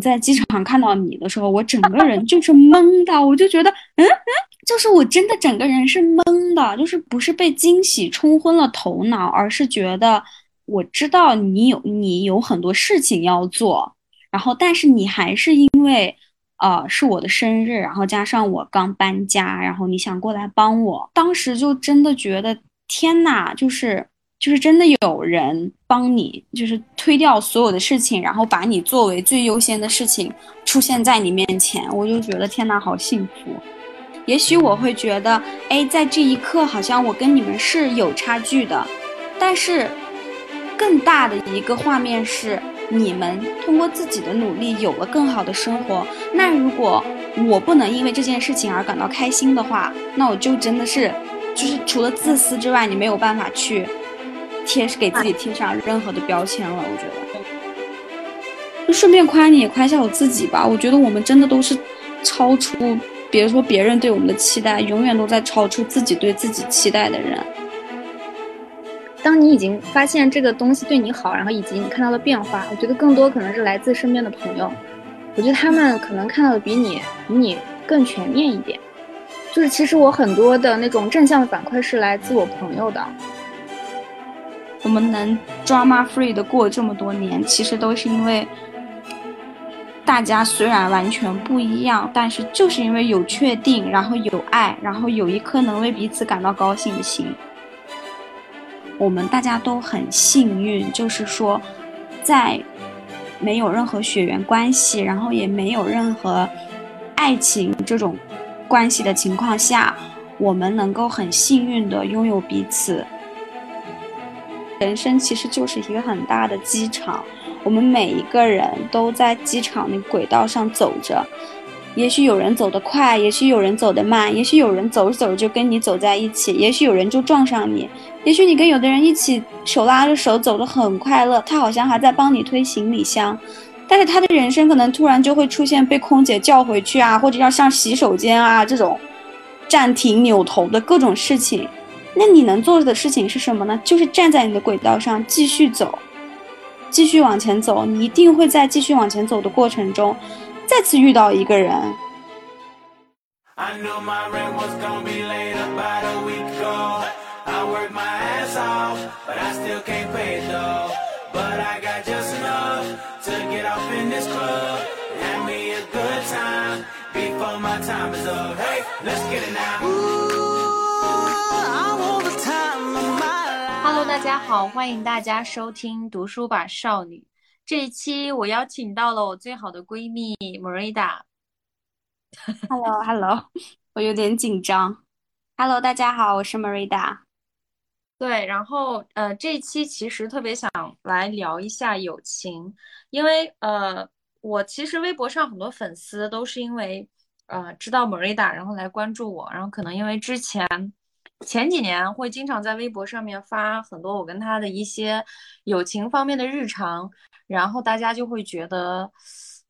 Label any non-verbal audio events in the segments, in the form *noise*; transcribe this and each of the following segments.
在机场看到你的时候，我整个人就是懵的，我就觉得，嗯嗯，就是我真的整个人是懵的，就是不是被惊喜冲昏了头脑，而是觉得我知道你有你有很多事情要做，然后但是你还是因为，呃，是我的生日，然后加上我刚搬家，然后你想过来帮我，当时就真的觉得天呐，就是。就是真的有人帮你，就是推掉所有的事情，然后把你作为最优先的事情出现在你面前，我就觉得天哪，好幸福。也许我会觉得，哎，在这一刻好像我跟你们是有差距的，但是更大的一个画面是，你们通过自己的努力有了更好的生活。那如果我不能因为这件事情而感到开心的话，那我就真的是，就是除了自私之外，你没有办法去。贴是给自己贴上任何的标签了，我觉得。就顺便夸你也夸一下我自己吧，我觉得我们真的都是超出，别说别人对我们的期待，永远都在超出自己对自己期待的人。当你已经发现这个东西对你好，然后以及你看到了变化，我觉得更多可能是来自身边的朋友。我觉得他们可能看到的比你比你更全面一点。就是其实我很多的那种正向的反馈是来自我朋友的。我们能 drama free 的过这么多年，其实都是因为大家虽然完全不一样，但是就是因为有确定，然后有爱，然后有一颗能为彼此感到高兴的心。我们大家都很幸运，就是说，在没有任何血缘关系，然后也没有任何爱情这种关系的情况下，我们能够很幸运的拥有彼此。人生其实就是一个很大的机场，我们每一个人都在机场的轨道上走着。也许有人走得快，也许有人走得慢，也许有人走着走着就跟你走在一起，也许有人就撞上你。也许你跟有的人一起手拉着手走得很快乐，他好像还在帮你推行李箱，但是他的人生可能突然就会出现被空姐叫回去啊，或者要上洗手间啊这种暂停扭头的各种事情。那你能做的事情是什么呢？就是站在你的轨道上继续走，继续往前走。你一定会在继续往前走的过程中，再次遇到一个人。家好，欢迎大家收听读书吧少女。这一期我邀请到了我最好的闺蜜 Marida。Hello，Hello，*laughs* 我有点紧张。Hello，大家好，我是 Marida。对，然后呃，这一期其实特别想来聊一下友情，因为呃，我其实微博上很多粉丝都是因为呃知道 Marida，然后来关注我，然后可能因为之前。前几年会经常在微博上面发很多我跟他的一些友情方面的日常，然后大家就会觉得，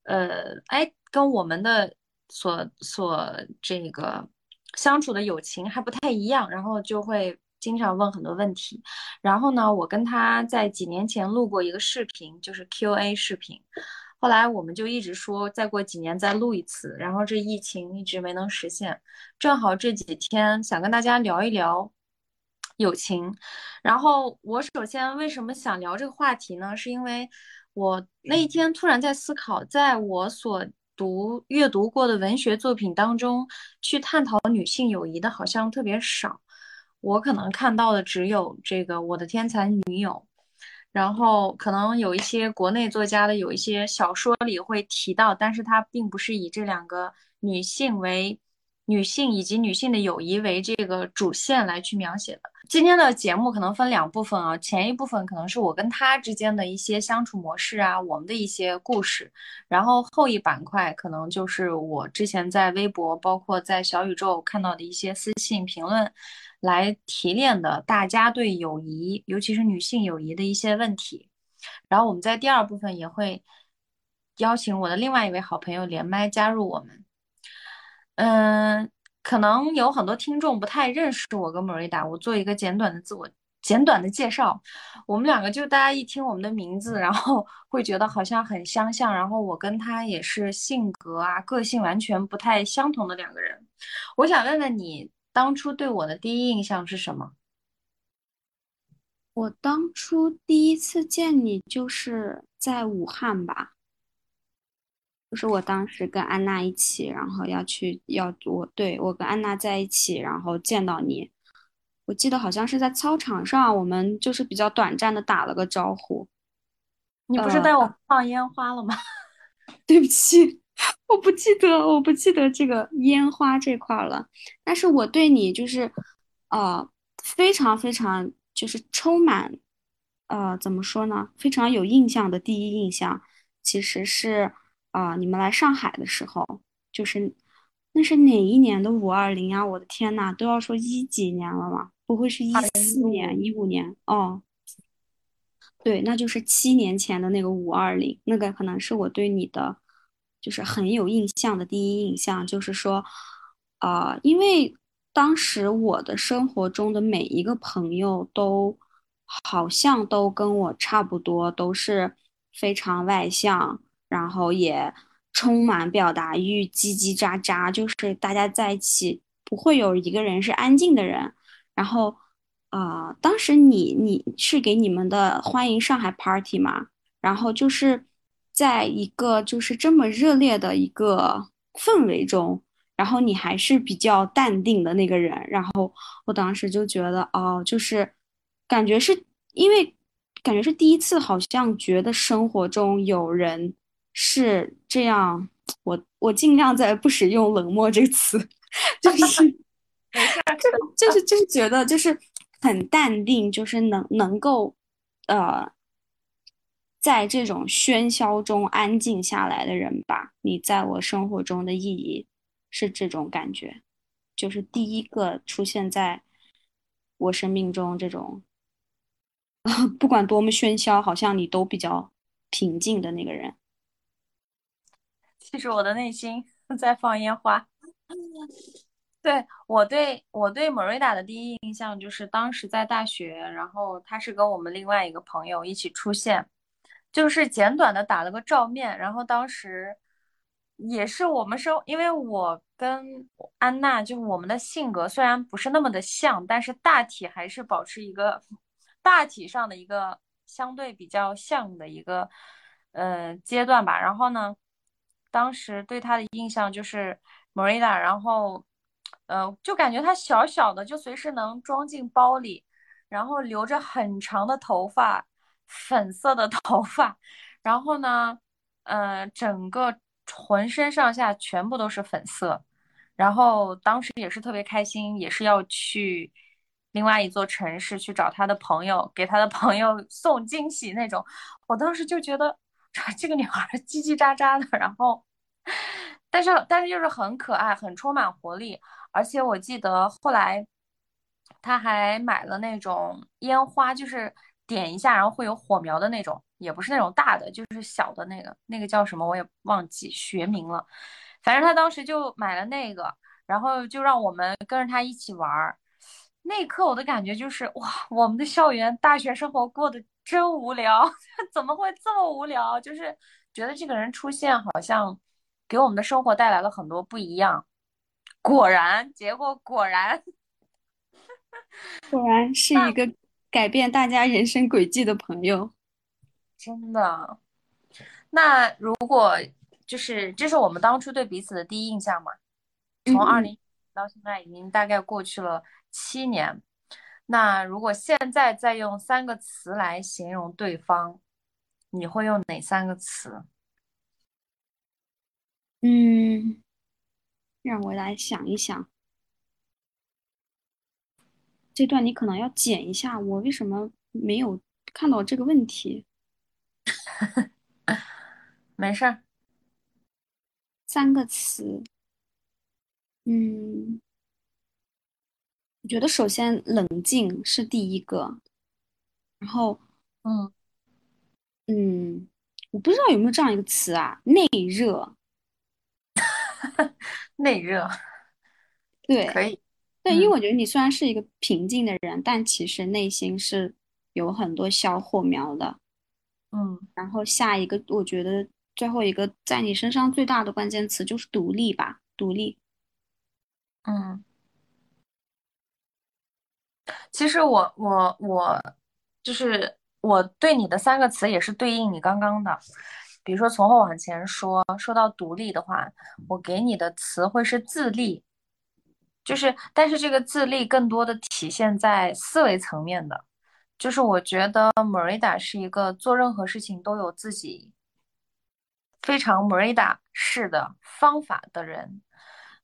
呃，哎，跟我们的所所这个相处的友情还不太一样，然后就会经常问很多问题。然后呢，我跟他在几年前录过一个视频，就是 Q&A 视频。后来我们就一直说再过几年再录一次，然后这疫情一直没能实现。正好这几天想跟大家聊一聊友情。然后我首先为什么想聊这个话题呢？是因为我那一天突然在思考，在我所读阅读过的文学作品当中，去探讨女性友谊的好像特别少。我可能看到的只有这个《我的天才女友》。然后可能有一些国内作家的有一些小说里会提到，但是它并不是以这两个女性为女性以及女性的友谊为这个主线来去描写的。今天的节目可能分两部分啊，前一部分可能是我跟他之间的一些相处模式啊，我们的一些故事，然后后一板块可能就是我之前在微博，包括在小宇宙看到的一些私信评论，来提炼的大家对友谊，尤其是女性友谊的一些问题。然后我们在第二部分也会邀请我的另外一位好朋友连麦加入我们。嗯，可能有很多听众不太认识我跟莫瑞达，我做一个简短的自我简短的介绍。我们两个就大家一听我们的名字，然后 *laughs* 会觉得好像很相像。然后我跟他也是性格啊、个性完全不太相同的两个人。我想问问你，当初对我的第一印象是什么？我当初第一次见你就是在武汉吧。就是我当时跟安娜一起，然后要去要我对我跟安娜在一起，然后见到你，我记得好像是在操场上，我们就是比较短暂的打了个招呼。你不是带我放烟花了吗？*laughs* 对不起，我不记得，我不记得这个烟花这块了。但是我对你就是，呃，非常非常就是充满，呃，怎么说呢？非常有印象的第一印象，其实是。啊，你们来上海的时候，就是那是哪一年的五二零啊？我的天呐，都要说一几年了吗？不会是一四年、一五年？哦，对，那就是七年前的那个五二零，那个可能是我对你的就是很有印象的第一印象，就是说，啊，因为当时我的生活中的每一个朋友都好像都跟我差不多，都是非常外向。然后也充满表达欲，叽叽喳喳，就是大家在一起不会有一个人是安静的人。然后，啊，当时你你是给你们的欢迎上海 party 嘛？然后就是在一个就是这么热烈的一个氛围中，然后你还是比较淡定的那个人。然后我当时就觉得，哦，就是感觉是因为感觉是第一次，好像觉得生活中有人。是这样，我我尽量在不使用冷漠这个词，*laughs* 就是 *laughs* 没事，就是就是觉得就是很淡定，就是能能够呃，在这种喧嚣中安静下来的人吧。你在我生活中的意义是这种感觉，就是第一个出现在我生命中这种，*laughs* 不管多么喧嚣，好像你都比较平静的那个人。其实我的内心 *laughs* 在放烟花。对我对我对 Marita 的第一印象就是当时在大学，然后他是跟我们另外一个朋友一起出现，就是简短的打了个照面。然后当时也是我们生，因为我跟安娜就是我们的性格虽然不是那么的像，但是大体还是保持一个大体上的一个相对比较像的一个呃阶段吧。然后呢？当时对他的印象就是 Marita，然后，呃，就感觉他小小的，就随时能装进包里，然后留着很长的头发，粉色的头发，然后呢，呃，整个浑身上下全部都是粉色，然后当时也是特别开心，也是要去另外一座城市去找他的朋友，给他的朋友 *laughs* 送惊喜那种，我当时就觉得。这个女孩叽叽喳喳的，然后，但是但是就是很可爱，很充满活力。而且我记得后来，他还买了那种烟花，就是点一下然后会有火苗的那种，也不是那种大的，就是小的那个，那个叫什么我也忘记学名了。反正他当时就买了那个，然后就让我们跟着他一起玩儿。那一刻我的感觉就是哇，我们的校园大学生活过得。真无聊，*laughs* 怎么会这么无聊？就是觉得这个人出现，好像给我们的生活带来了很多不一样。果然，结果果然，果然是一个改变大家人生轨迹的朋友。真的。那如果就是这是我们当初对彼此的第一印象嘛？从二零到现在已经大概过去了七年。那如果现在再用三个词来形容对方，你会用哪三个词？嗯，让我来想一想。这段你可能要剪一下，我为什么没有看到这个问题？*laughs* 没事儿。三个词，嗯，我觉得首先冷静是第一个，然后，嗯嗯，我不知道有没有这样一个词啊，内热，*laughs* 内热对，可以。对，因为嗯我觉得你虽然是一个平静的人，但其实内心是有很多小火苗的。嗯然后下一个，我觉得最后一个在你身上最大的关键词就是独立吧，独立。嗯，其实我我我就是我对你的三个词也是对应你刚刚的，比如说从后往前说，说到独立的话，我给你的词会是自立，就是但是这个自立更多的体现在思维层面的，就是我觉得 Merida 是一个做任何事情都有自己非常 Merida 式的方法的人。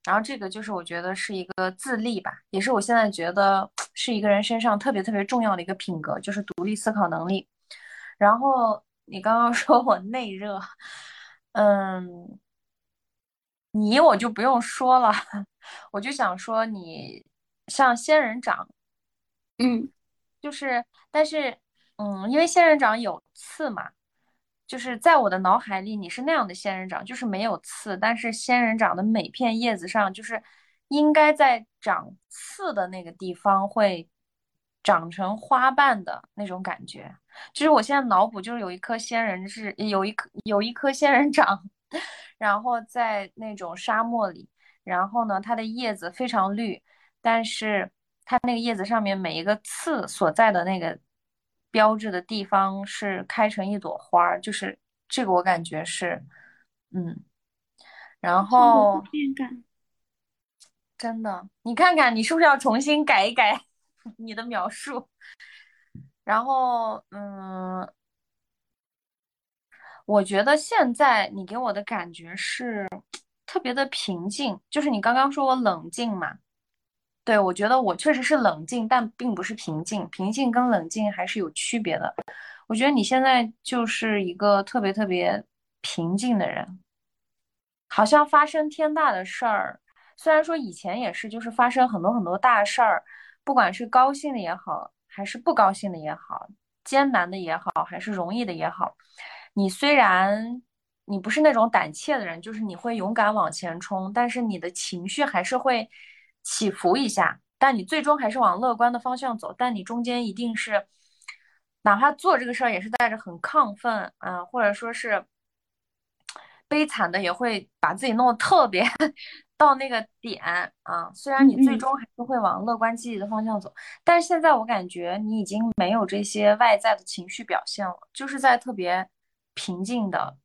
然后这个就是我觉得是一个自立吧，也是我现在觉得 *tsk* 是一个人身上特别特别重要的一个品格，就是独立思考能力。然后你刚刚 *laughs* 说我内热，嗯，你我就不用说了，我就想说你像仙人掌，嗯就是，但是，嗯，因为仙人掌有刺嘛，就是在我的脑海里，你是那样的仙人掌，就是没有刺，但是仙人掌的每片叶子上，就是应该在长刺的那个地方会长成花瓣的那种感觉。就是我现在脑补，就是有一颗仙人是有一颗有一颗仙人掌，*laughs* 然后在那种沙漠里，然后呢，它的叶子非常绿。但是它那个叶子上面每一个刺所在的那个标志的地方是开成一朵花儿，就是这个我感觉是，嗯，然后。*laughs* 真的，你看看你是不是要重新改一改 *laughs* 你的描述？然后，嗯，我觉得现在你给我的感觉是特别的平静，就是你刚刚说我冷静嘛。对，我觉得我确实是冷静，但并不是平静。平静跟冷静还是有区别的。我觉得你现在就是一个特别特别平静的人，好像发生天大的事儿。虽然说以前也是，就是发生很多很多大事儿，不管是高兴的也好，还是不高兴的也好，艰难的也好，还是容易的也好，你虽然你不是那种胆怯的人，就是你会勇敢往前冲，但是你的情绪还是会起伏一下，但你最终还是往乐观的方向走，但你中间一定是，哪怕做这个事儿也是带着很亢奋啊，或者说是悲惨的，也会把自己弄得特别 *laughs* 到那个点啊。虽然嗯你最嗯，终还是会往乐观积极的方向走，但是现在我感觉你已经没有这些外在的情绪表现了，就是在特别平静的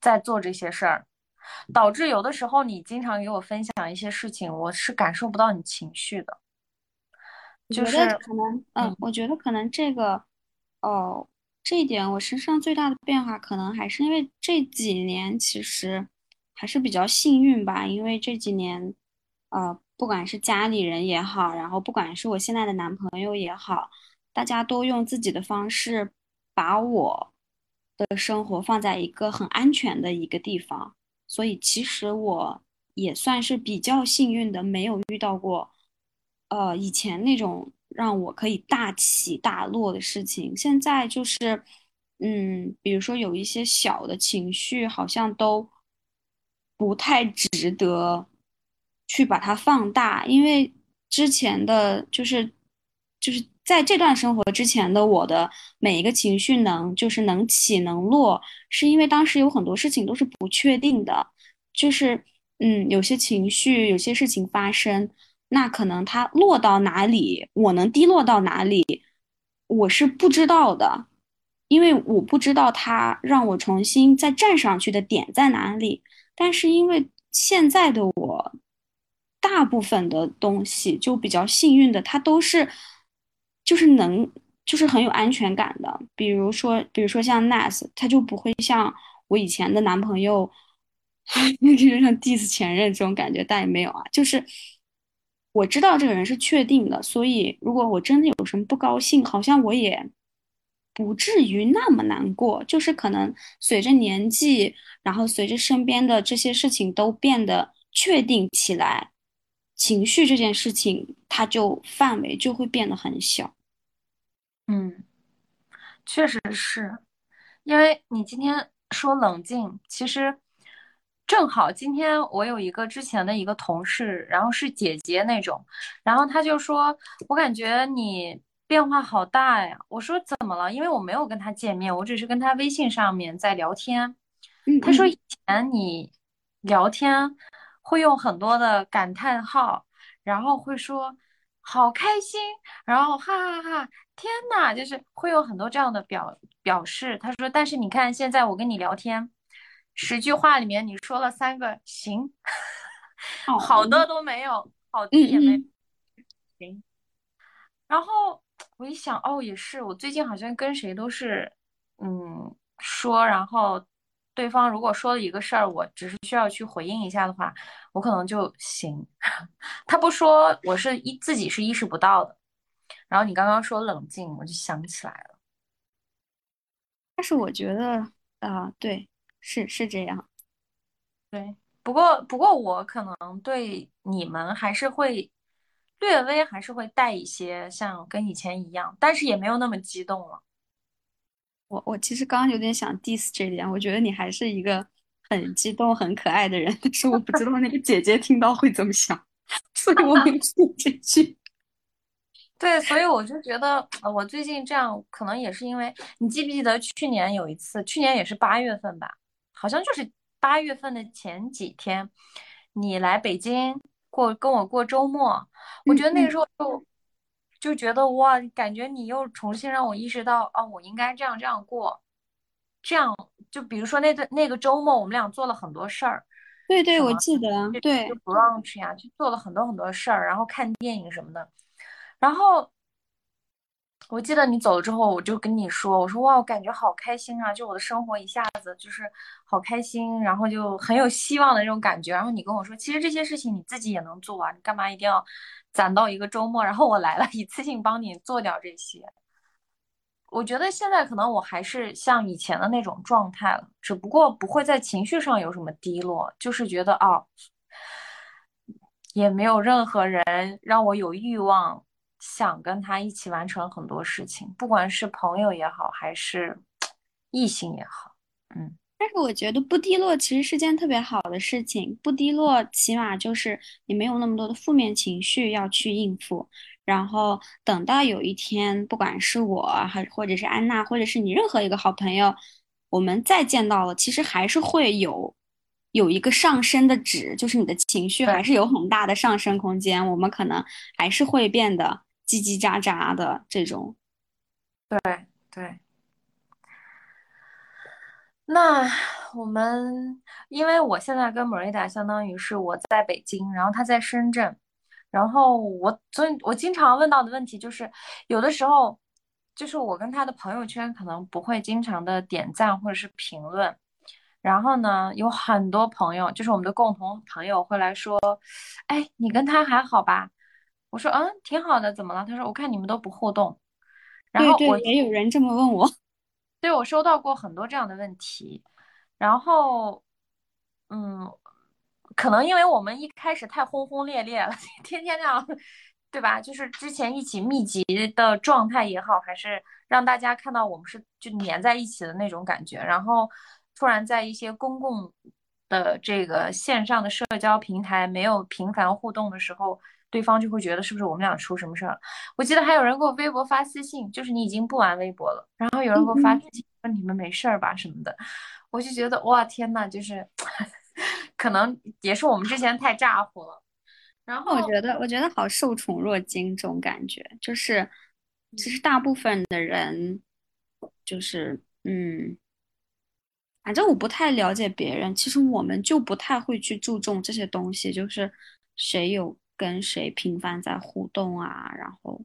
在做这些事儿。导致有的时候你经常给我分享一些事情，我是感受不到你情绪的，我觉得就是可能，嗯，嗯我觉得可能这个，哦，这一点我身上最大的变化，可能还是因为这几年其实还是比较幸运吧，因为这几年，呃，不管是家里人也好，然后不管是我现在的男朋友也好，大家都用自己的方式把我的生活放在一个很安全的一个地方。所以其实我也算是比较幸运的，没有遇到过，呃，以前那种让我可以大起大落的事情。现在就是，嗯，比如说有一些小的情绪，好像都不太值得去把它放大，因为之前的就是就是在这段生活之前的我的每一个情绪能就是能起能落。是因为当时有很多事情都是不确定的，就是嗯，有些情绪，有些事情发生，那可能它落到哪里，我能低落到哪里，我是不知道的，因为我不知道它让我重新再站上去的点在哪里。但是因为现在的我，大部分的东西就比较幸运的，它都是就是能就是很有安全感的。比如说，比如说像 Nas，他就不会像我以前的男朋友 *laughs* 就是像 diss 前任这种感觉，但也没有啊。就是我知道这个人是确定的，所以如果我真的有什么不高兴，好像我也不至于那么难过。就是可能随着年纪，然后随着身边的这些事情都变得确定起来，情绪这件事情它就范围就会变得很小。嗯，确实是因为你今天说冷静，其实正好今天我有一个之前的一个同事，然后是姐姐那种，然后他就说，我感觉你变化好大呀。我说怎么了？因为我没有跟他见面，我只是跟他微信上面在聊天。嗯他说嗯，以前你聊天会用很多的感叹号，然后会说好开心，然后哈哈哈，天呐，就是会有很多这样的表表示。他说，但是你看现在我跟你聊天，十句话里面你说了三个行，*laughs* 哦，好的都没有，好的嗯也没嗯，行。然后我一想，哦，也是，我最近好像跟谁都是，嗯，说，然后对方如果说了一个事儿，我只是需要去回应一下的话，我可能就行。*laughs* 他不说，我是一自己是意识不到的。然后你刚刚说冷静，我就想起来了。但是我觉得啊、对，是是这样。对，不过不过我可能对你们还是会略微还是会带一些像跟以前一样，但是也没有那么激动了。我我其实刚刚有点想 diss 这一点，我觉得你还是一个很激动、很可爱的人，但是我不知道那个姐姐听到会怎么想，所以我没说这句。*laughs* 对，所以我就觉得，呃我最近这样可能也是因为，你记不记得去年有一次，去年也是八月份吧，好像就是八月份的前几天，你来北京过跟我过周末，我觉得那个时候就就觉得哇，感觉你又重新让我意识到，哦，我应该这样这样过，这样就比如说那段那个周末，我们俩做了很多事儿，对对，我记得，对就对，brunch 呀，就做了很多很多事儿，然后看电影什么的。然后我记得你走了之后，我就跟你说，我说哇，我感觉好开心啊，就我的生活一下子就是好开心，然后就很有希望的那种感觉。然后你跟我说，其实这些事情你自己也能做啊，你干嘛一定要攒到一个周末，然后我来了，一次性帮你做掉这些。我觉得现在可能我还是像以前的那种状态了，只不过不会在情绪上有什么低落，就是觉得哦，也没有任何人让我有欲望想跟他一起完成很多事情，不管是朋友也好，还是 *tsk* 异性也好。嗯，但是我觉得不低落其实是件特别好的事情，不低落起码就是你没有那么多的负面情绪要去应付，然后等到有一天，不管是我还或者是安娜，或者是你任何一个好朋友，我们再见到了，其实还是会有有一个上升的值，就是你的情绪还是有很大的上升空间，我们可能还是会变得叽叽喳喳的这种。对对。那我们，因为我现在跟 Marita 相当于是我在北京，然后他在深圳，然后我所以，我经常问到的问题就是，有的时候就是我跟他的朋友圈可能不会经常的点赞或者是评论，然后呢，有很多朋友，就是我们的共同朋友会来说，哎，你跟他还好吧？我说，嗯，挺好的，怎么了？他说，我看你们都不互动，然对对，后我。也有人这么问我。对，我收到过很多这样的问题，然后，嗯，可能因为我们一开始太轰轰烈烈了，*laughs* 天天那样，对吧？就是之前一起密集的状态也好，还是让大家看到我们是就粘在一起的那种感觉，然后突然在一些公共的这个线上的社交平台没有频繁互动的时候，对方就会觉得是不是我们俩出什么事儿了？我记得还有人给我微博发私信，就是你已经不玩微博了，然后有人给我发。私信说你们没事儿吧什么的，我就觉得哇天呐，就是 *laughs* 可能也是我们之前太咋呼了。然后我觉得，我觉得好受宠若惊这种感觉，就是其实大部分的人，就是嗯，反正我不太了解别人，其实我们就不太会去注重这些东西，就是谁有跟谁频繁在互动啊，然后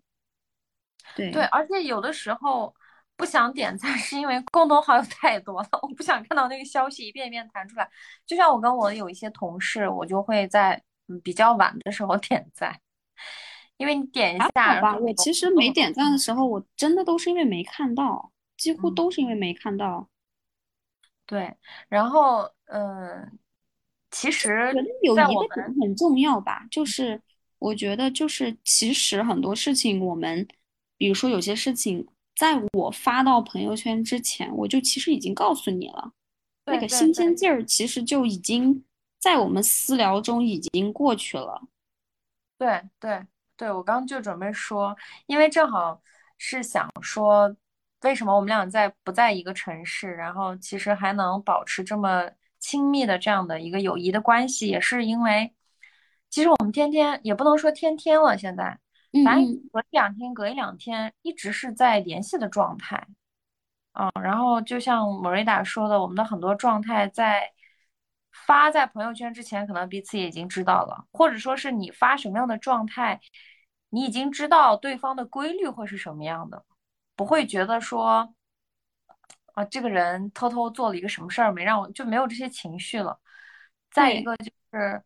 对，对，而且有的时候不不想点赞，是因为共同好友太多了，我不想看到那个消息一遍一遍弹出来。就像我跟我有一些同事，我就会在嗯比较晚的时候点赞，因为你点一下，好吧，我其实没点赞的时候，我真的都是因为没看到，几乎都是因为没看到。对，然后嗯，其实有一个点很重要吧，就是我觉得就是其实很多事情我们，比如说有些事情。在我发到朋友圈之前，我就其实已经告诉你了，那个新鲜劲儿其实就已经在我们私聊中已经过去了。对对对，我刚就准备说，因为正好是想说，为什么我们俩在不在一个城市，然后其实还能保持这么亲密的这样的一个友谊的关系，也是因为，其实我们天天也不能说天天了，现在。反正隔一两天，隔一两天，一直是在联系的状态，嗯，然后就像莫瑞达说的，我们的很多状态在发在朋友圈之前，可能彼此也已经知道了，或者说是你发什么样的状态，你已经知道对方的规律会是什么样的，不会觉得说，啊，这个人偷偷做了一个什么事儿没让我就没有这些情绪了。再一个就是，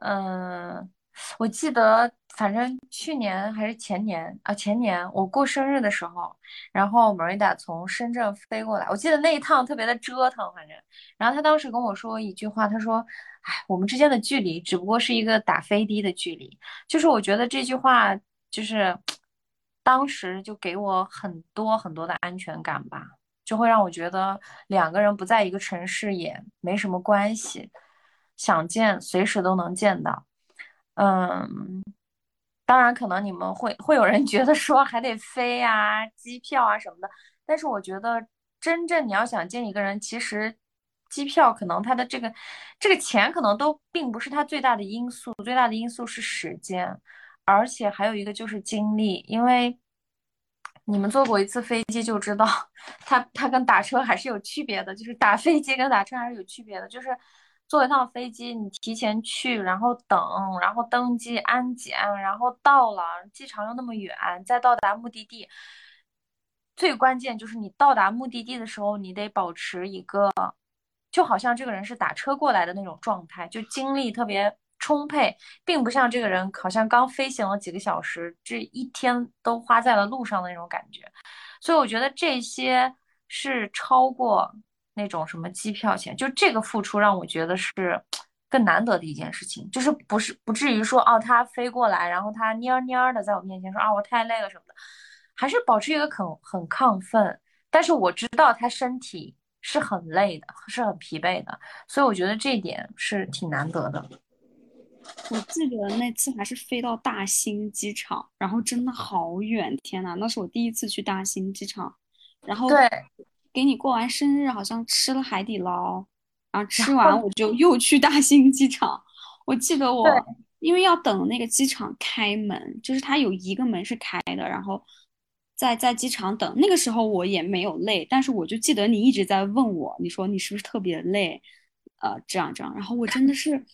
嗯。我记得，反正去年还是前年啊，前年我过生日的时候，然后 Marina 从深圳飞过来，我记得那一趟特别的折腾，反正，然后他当时跟我说一句话，他说：“哎，我们之间的距离只不过是一个打飞的的距离。”就是我觉得这句话就是当时就给我很多很多的安全感吧，就会让我觉得两个人不在一个城市也没什么关系，想见随时都能见到。嗯，当然，可能你们会会有人觉得说还得飞啊，机票啊什么的。但是我觉得，真正你要想见一个人，其实机票可能它的这个这个钱可能都并不是它最大的因素，最大的因素是时间，而且还有一个就是精力。因为你们坐过一次飞机就知道，它它跟打车还是有区别的，就是打飞机跟打车还是有区别的，就是。坐一趟飞机，你提前去，然后等，然后登机安检，然后到了机场又那么远，再到达目的地。最关键就是你到达目的地的时候，你得保持一个，就好像这个人是打车过来的那种状态，就精力特别充沛，并不像这个人好像刚飞行了几个小时，这一天都花在了路上的那种感觉。所以我觉得这些是超过。那种什么机票钱，就这个付出让我觉得是 *tsk* 更难得的一件事情，就是不是不至于说哦，他飞过来，然后他蔫蔫的在我面前说啊，我太累了什么的，还是保持一个很很亢奋。但是我知道他身体是很累的，是很疲惫的，所以我觉得这一点是挺难得的。我记得那次还是飞到大兴机场，然后真的好远，天呐，那是我第一次去大兴机场，然后对。给你过完生日，好像吃了海底捞，然后吃完我就又去大兴机场。我记得我因为要等那个机场开门，就是它有一个门是开的，然后在在机场等。那个时候我也没有累，但是我就记得你一直在问我，你说你是不是特别累？呃，这样这样。然后我真的是，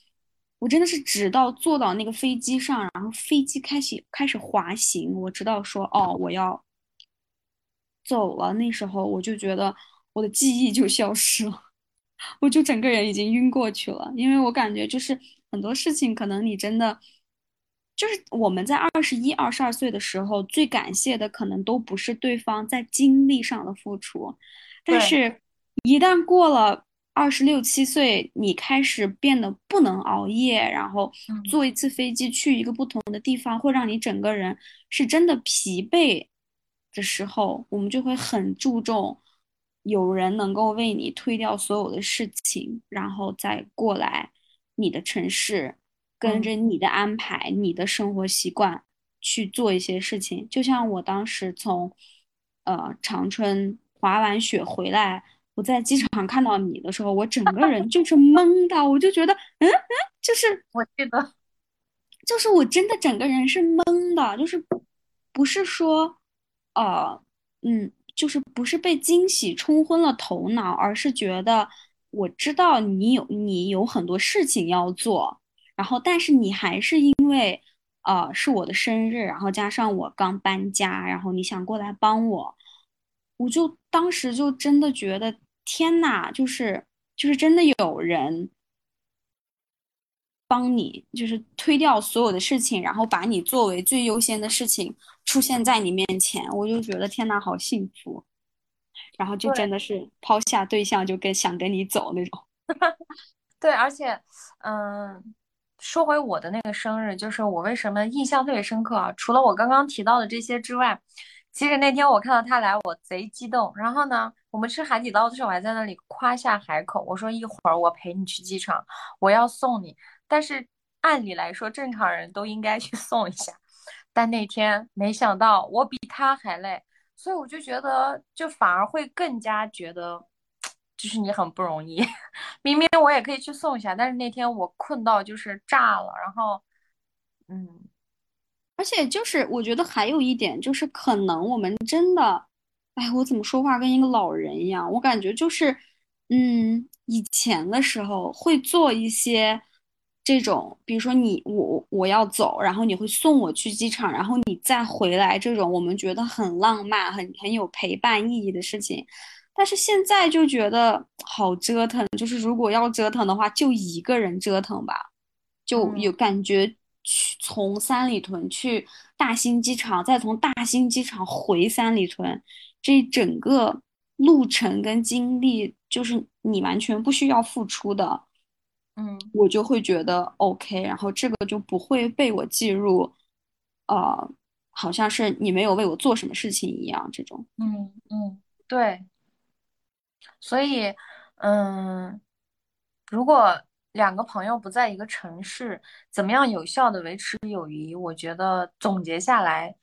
我真的是直到坐到那个飞机上，然后飞机开始开始滑行，我知道说哦，我要。走了，那时候我就觉得我的记忆就消失了，我就整个人已经晕过去了。因为我感觉就是很多事情，可能你真的就是我们在二十一、二十二岁的时候，最感谢的可能都不是对方在精力上的付出，但是一旦过了二十六七岁，你开始变得不能熬夜，然后坐一次飞机去一个不同的地方，会让你整个人是真的疲惫。的时候，我们就会很注重有人能够为你推掉所有的事情，然后再过来你的城市，跟着你的安排、你的生活习惯去做一些事情。就像我当时从呃长春滑完雪回来，我在机场看到你的时候，我整个人就是懵的，我就觉得，嗯嗯，就是 *laughs* 我记得，*laughs* 就是我真的整个人是懵的，就是不是说。呃，嗯，就是不是被惊喜冲昏了头脑，而是觉得我知道你有你有很多事情要做，然后但是你还是因为呃是我的生日，然后加上我刚搬家，然后你想过来帮我，我就当时就真的觉得天呐，就是就是真的有人帮你，就是推掉所有的事情，然后把你作为最优先的事情出现在你面前，我就觉得天呐，好幸福。然后就真的是抛下对象就跟想跟你走那种。*laughs* 对，而且，嗯，说回我的那个生日，就是我为什么印象特别深刻啊？除了我刚刚提到的这些之外，其实那天我看到他来，我贼激动。然后呢，我们吃海底捞的时候，我还在那里夸下海口，我说一会儿我陪你去机场，我要送你。但是按理来说，正常人都应该去送一下，但那天没想到我比他还累，所以我就觉得，就反而会更加觉得，就是你很不容易。*laughs* 明明我也可以去送一下，但是那天我困到就是炸了，然后，嗯而且就是我觉得还有一点就是，可能我们真的，哎，我怎么说话跟一个老人一样？我感觉就是，嗯，以前的时候会做一些这种，比如说你我我要走，然后你会送我去机场，然后你再回来这种，我们觉得很浪漫、很很有陪伴意义的事情。但是现在就觉得好折腾，就是如果要折腾的话，就一个人折腾吧。就有嗯感觉去从三里屯去大兴机场，再从大兴机场回三里屯，这整个路程跟经历，就是你完全不需要付出的，嗯我就会觉得 OK，然后这个就不会被我计入，呃，好像是你没有为我做什么事情一样，这种。嗯嗯，对，所以，嗯，如果两个朋友不在一个城市，怎么样有效的维持友谊？我觉得总结下来，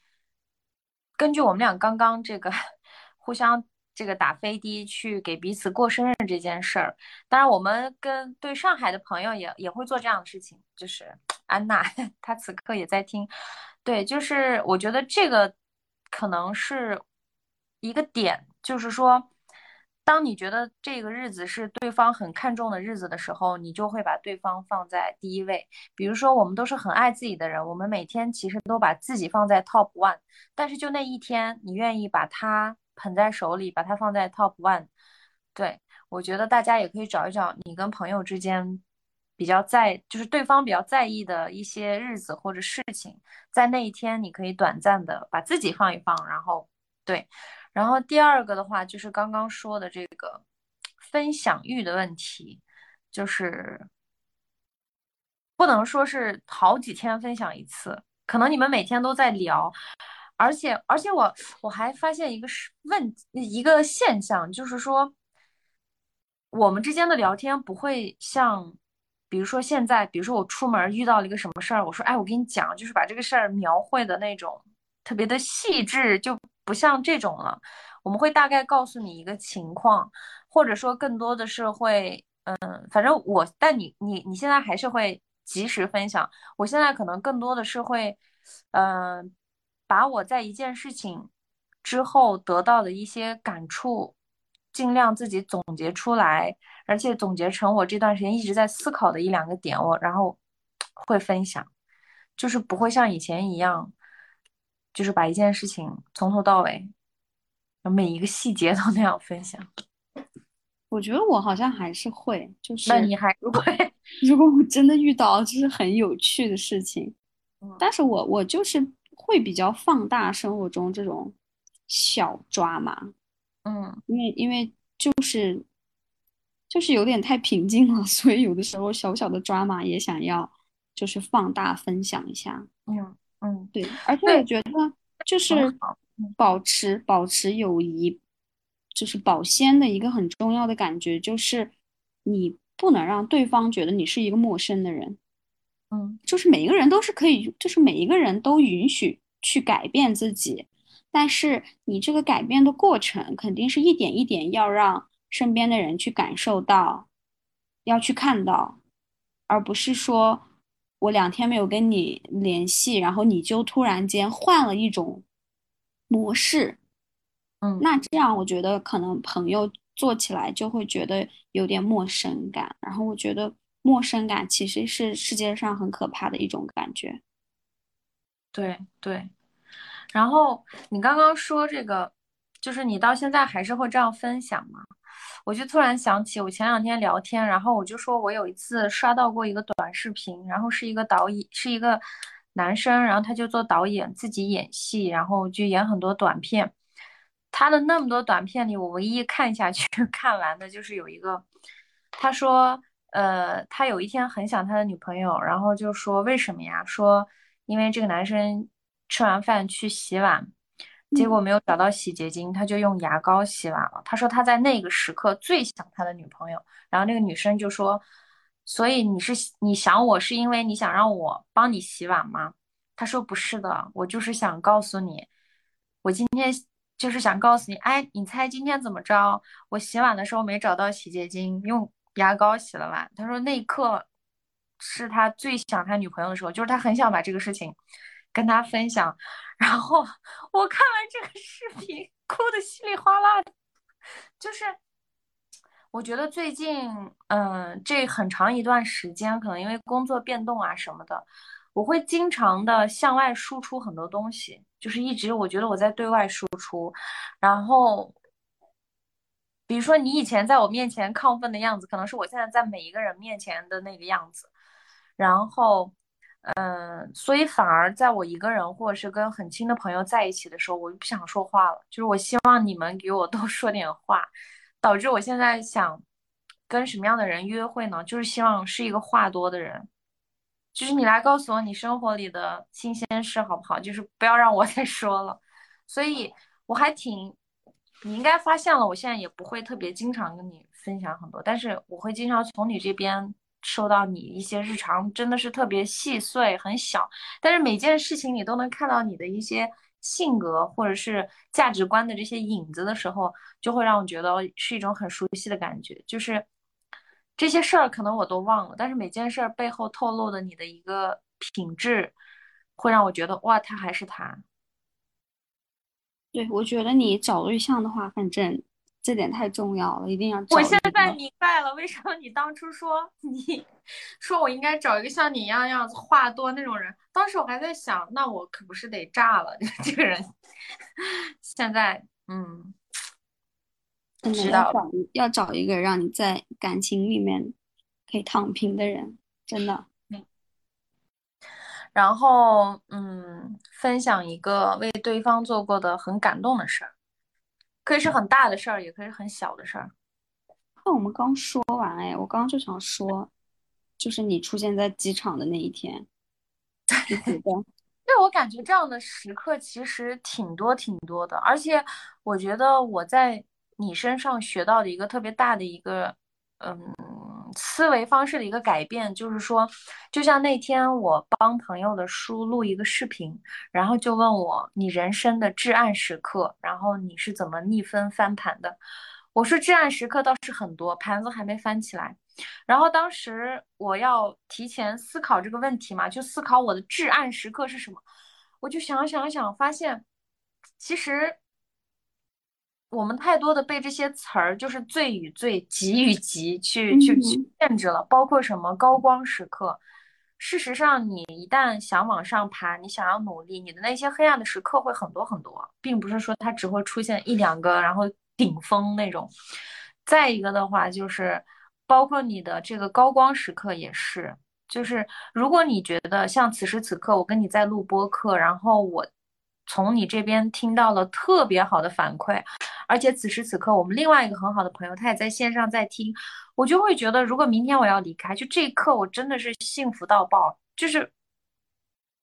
根据我们俩刚刚这个互相这个打飞的去给彼此过生日这件事儿，当然我们跟对上海的朋友也也会做这样的事情，就是安娜 *laughs* 她此刻也在听，对，就是我觉得这个可能是一个点，就是说。当你觉得这个日子是对方很看重的日子的时候，你就会把对方放在第一位。比如说，我们都是很爱自己的人，我们每天其实都把自己放在 top one，但是就那一天，你愿意把他捧在手里，把它放在 top one。对，我觉得大家也可以找一找你跟朋友之间比较在，就是对方比较在意的一些日子或者事情，在那一天你可以短暂的把自己放一放，然后对。然后第二个的话，就是刚刚说的这个分享欲的问题，就是不能说是好几天分享一次，可能你们每天都在聊，而且而且我我还发现一个是问一个现象，就是说我们之间的聊天不会像，比如说现在，比如说我出门遇到了一个什么事儿，我说哎，我跟你讲，就是把这个事儿描绘的那种特别的细致，就不像这种了。我们会大概告诉你一个情况，或者说更多的是会，嗯，反正我，但你你你现在还是会及时分享，我现在可能更多的是会，嗯，把我在一件事情之后得到的一些感触，尽量自己总结出来，而且总结成我这段时间一直在思考的一两个点，我然后会分享，就是不会像以前一样，就是把一件事情从头到尾。每一个细节都那样分享，我觉得我好像还是会，就是那你还如果会，*laughs* 如果我真的遇到就是很有趣的事情，嗯但是我我就是会比较放大生活中这种小抓马，嗯因为因为就是就是有点太平静了，*laughs* 所以有的时候小小的抓马也想要就是放大分享一下。嗯嗯，对，而且我对，觉得就是保持保持友谊，就是保鲜的一个很重要的感觉，就是你不能让对方觉得你是一个陌生的人。嗯。就是每一个人都是可以，就是每一个人都允许去改变自己，但是你这个改变的过程，肯定是一点一点要让身边的人去感受到，要去看到，而不是说我两天没有跟你联系，然后你就突然间换了一种模式，嗯。那这样我觉得可能朋友做起来就会觉得有点陌生感，然后我觉得陌生感其实是世界上很可怕的一种感觉。对对。然后你刚刚说这个就是你到现在还是会这样分享吗？我就突然想起，我前两天聊天，然后我就说我有一次刷到过一个短视频，然后是一个导演，是一个男生，然后他就做导演，自己演戏，然后就演很多短片。他的那么多短片里，我唯一看下去 *laughs* 看完的就是有一个，他说，呃，他有一天很想他的女朋友，然后就说为什么呀？说因为这个男生吃完饭去洗碗。结果没有找到洗洁精，他就用牙膏洗碗了。他说他在那个时刻最想他的女朋友。然后那个女生就说：“所以你是你想我是因为你想让我帮你洗碗吗？”他说：“不是的，我就是想告诉你，我今天就是想告诉你，哎，你猜今天怎么着？我洗碗的时候没找到洗洁精，用牙膏洗了碗。”他说那一刻是他最想他女朋友的时候，就是他很想把这个事情。跟他分享，然后我看完这个视频，哭的稀里哗啦的。就是我觉得最近，嗯，这很长一段时间，可能因为工作变动啊什么的，我会经常的向外输出很多东西，就是一直我觉得我在对外输出。然后，比如说你以前在我面前亢奋的样子，可能是我现在在每一个人面前的那个样子。然后。嗯，所以反而在我一个人或者是跟很亲的朋友在一起的时候，我就不想说话了。就是我希望你们给我多 *laughs* 说点话，导致我现在想跟什么样的人约会呢？就是希望是一个话多的人，就是你来告诉我你生活里的新鲜事好不好？就是不要让我 *laughs* 再说了。所以我还挺，你应该发现了，我现在也不会特别经常跟你分享很多，但是我会经常从你这边。收到你一些日常真的是特别细碎很小，但是每件事情你都能看到你的一些性格或者是价值观的这些影子的时候，就会让我觉得是一种很熟悉的感觉。就是这些事儿可能我都忘了，但是每件事儿背后透露的你的一个品质，会让我觉得哇，他还是他。对，我觉得你找对象的话，反正。这点太重要了，一定要。我现在明白了，为什么你当初说 *laughs* 你说我应该找一个像你一样样子话多那种人。当时我还在想，那我可不是得炸了 *laughs* 这个人。*laughs* 现在，嗯，知道要找一个让你在感情里面可以躺平的人，真的。嗯。然后，嗯，分享一个为对方做过的很感动的事儿。可以是很大的事儿，也可以是很小的事儿。那我们刚说完哎，我刚刚就想说，就是你出现在机场的那一天 *laughs* *laughs* 对我感觉这样的时刻其实挺多挺多的，而且我觉得我在你身上学到的一个特别大的一个，嗯。思维方式的一个改变，就是说，就像那天我帮朋友的书录一个视频，然后就问我你人生的至暗时刻，然后你是怎么逆风翻盘的？我说至暗时刻倒是很多，盘子还没翻起来。然后当时我要提前思考这个问题嘛，就思考我的至暗时刻是什么，我就想想想，发现其实。我们太多的被这些词儿，就是罪与罪、急与急去去去限制了，包括什么高光时刻。事实上，你一旦想往上爬，你想要努力，你的那些黑暗的时刻会很多很多，并不是说它只会出现一两个，然后顶峰那种。再一个的话，就是包括你的这个高光时刻也是，就是如果你觉得像此时此刻我跟你在录播课，然后我从你这边听到了特别好的反馈。而且此时此刻，我们另外一个很好的朋友，他也在线上在听，我就会觉得，如果明天我要离开，就这一刻，我真的是幸福到爆。就是，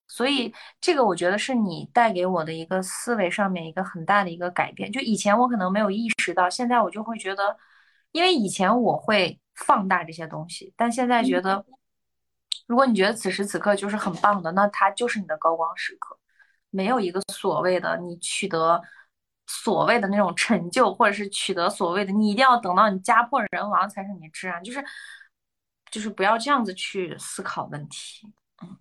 所以这个我觉得是你带给我的一个思维上面一个很大的一个改变。就以前我可能没有意识到，现在我就会觉得，因为以前我会放大这些东西，但现在觉得，如果你觉得此时此刻就是很棒的，那它就是你的高光时刻，没有一个所谓的你取得。所谓的那种成就，或者是取得所谓的，你一定要等到你家破人亡才是你至暗，就是，就是不要这样子去思考问题，嗯。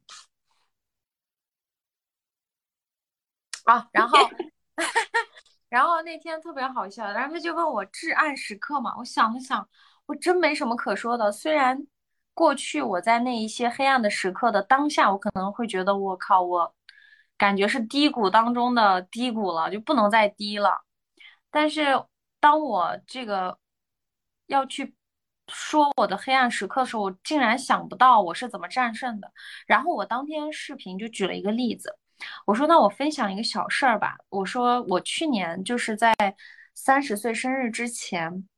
啊，然后，*laughs* 然后那天特别好笑，然后他就问我至暗时刻嘛，我想了想，我真没什么可说的。虽然过去我在那一些黑暗的时刻的当下，我可能会觉得我靠我。感觉是低谷当中的低谷了，就不能再低了。但是当我这个要去说我的黑暗时刻的时候，我竟然想不到我是怎么战胜的。然后我当天视频就举了一个例子，我说那我分享一个小事儿吧。我说我去年就是在三十岁生日之前。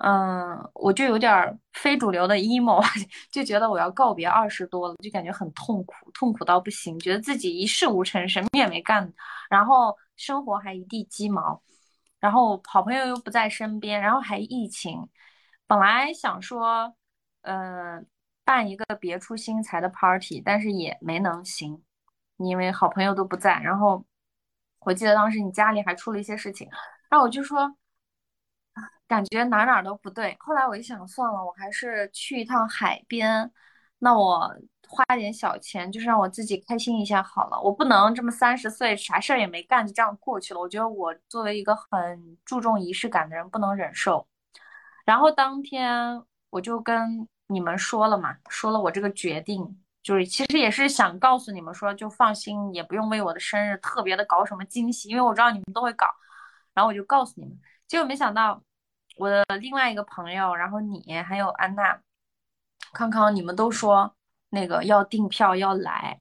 嗯，我就有点非主流的 emo，*laughs* 就觉得我要告别二十多了，就感觉很痛苦，痛苦到不行，觉得自己一事无成，什么也没干，然后生活还一地鸡毛，然后好朋友又不在身边，然后还疫情，本来想说，嗯，办一个别出心裁的 party，但是也没能行，因为好朋友都不在，然后我记得当时你家里还出了一些事情，然后我就说。感觉哪哪都不对，后来我一想，算了，我还是去一趟海边。那我花点小钱，就是让我自己开心一下好了。我不能这么三十岁啥事儿也没干就这样过去了。我觉得我作为一个很注重仪式感的人，不能忍受。然后当天我就跟你们说了嘛，说了我这个决定，就是其实也是想告诉你们说，就放心，也不用为我的生日特别的搞什么惊喜，因为我知道你们都会搞。然后我就告诉你们，结果没想到。我的另外一个朋友，然后你还有安娜、康康，你们都说那个要订票要来，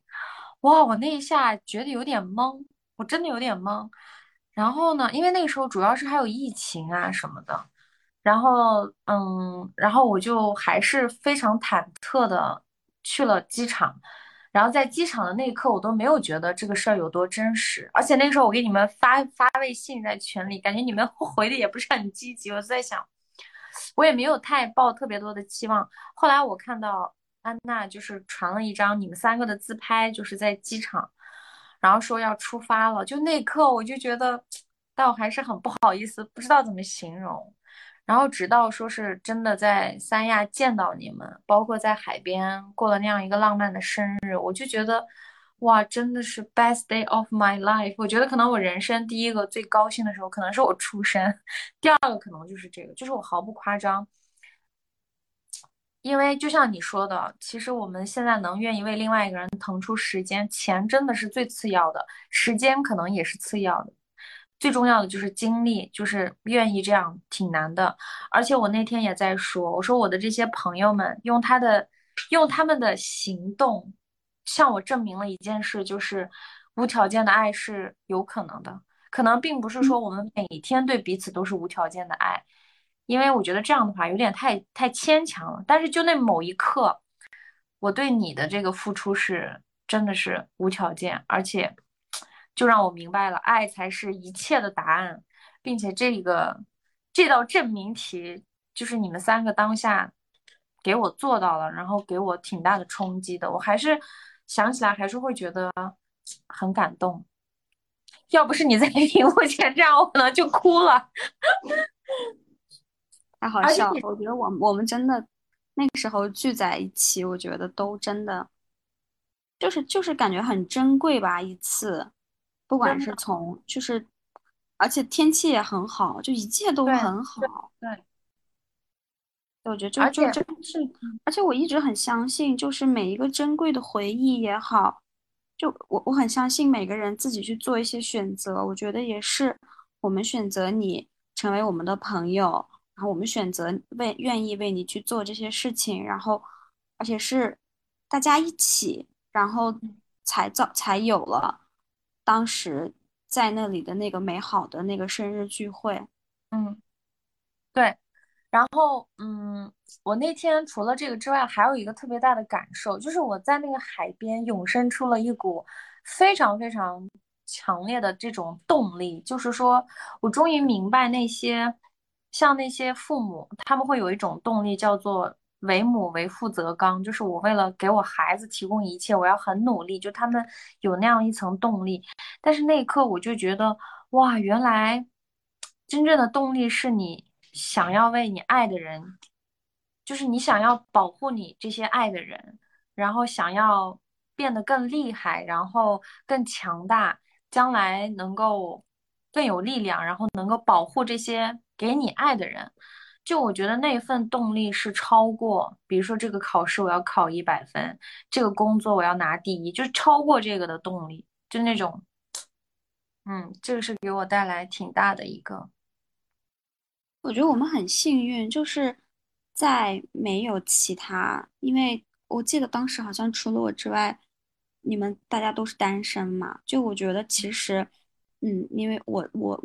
哇！我那一下觉得有点懵，我真的有点懵。然后呢，因为那个时候主要是还有疫情啊什么的，然后嗯，然后我就还是非常忐忑的去了机场。然后在机场的那一刻，我都没有觉得这个事儿有多真实，而且那时候我给你们发发微信在群里，感觉你们 *laughs* 回的也不是很积极。我在想，我也没有太抱特别多的期望。后来我看到安娜就是传了一张你们三个的自拍，就是在机场，然后说要出发了。就那一刻我就觉得，但我还是很不好意思，不知道怎么形容。然后直到说是真的在三亚见到你们，包括在海边过了那样一个浪漫的生日，我就觉得，哇，真的是 best day of my life。我觉得可能我人生第一个最高兴的时候，可能是我出生，第二个可能就是这个，就是我毫不夸张。因为就像你说的，其实我们现在能愿意为另外一个人腾出时间，钱真的是最次要的，时间可能也是次要的。最重要的就是精力，就是愿意这样，挺难的。而且我那天也在说，我说我的这些朋友们用他的，用他们的行动，向我证明了一件事，就是无条件的爱是有可能的。可能并不是说我们每天对彼此都是无条件的爱，因为我觉得这样的话有点太太牵强了。但是就那某一刻，我对你的这个付出是真的是无条件，而且。就让我明白了，爱才是一切的答案，并且这个这道证明题就是你们三个当下给我做到了，然后给我挺大的冲击的。我还是想起来还是会觉得很感动。要不是你在屏幕前这样，我可能就哭了。太好笑了！我觉得我我们真的那个时候聚在一起，我觉得都真的就是就是感觉很珍贵吧，一次。不管是从就是，而且天气也很好，就一切都很好。对，我觉得就就真是，而且我一直很相信，就是每一个珍贵的回忆也好，就我我很相信每个人自己去做一些选择。我觉得也是，我们选择你成为我们的朋友，然后我们选择为愿意为你去做这些事情，然后而且是大家一起，然后才造才有了。当时在那里的那个美好的那个生日聚会，嗯，对，然后嗯，我那天除了这个之外，还有一个特别大的感受，就是我在那个海边涌生出了一股非常非常强烈的这种动力，就是说我终于明白那些像那些父母，他们会有一种动力叫做。为母为父则刚，就是我为了给我孩子提供一切，我要很努力。就他们有那样一层动力，但是那一刻我就觉得，哇，原来真正的动力是你想要为你爱的人，就是你想要保护你这些爱的人，然后想要变得更厉害，然后更强大，将来能够更有力量，然后能够保护这些给你爱的人。就我觉得那份动力是超过，比如说这个考试我要考一百分，这个工作我要拿第一，就是超过这个的动力，就那种，嗯，这个是给我带来挺大的一个我觉得我们很幸运，就是在没有其他，因为我记得当时好像除了我之外，你们大家都是单身嘛。就我觉得其实，嗯，因为我我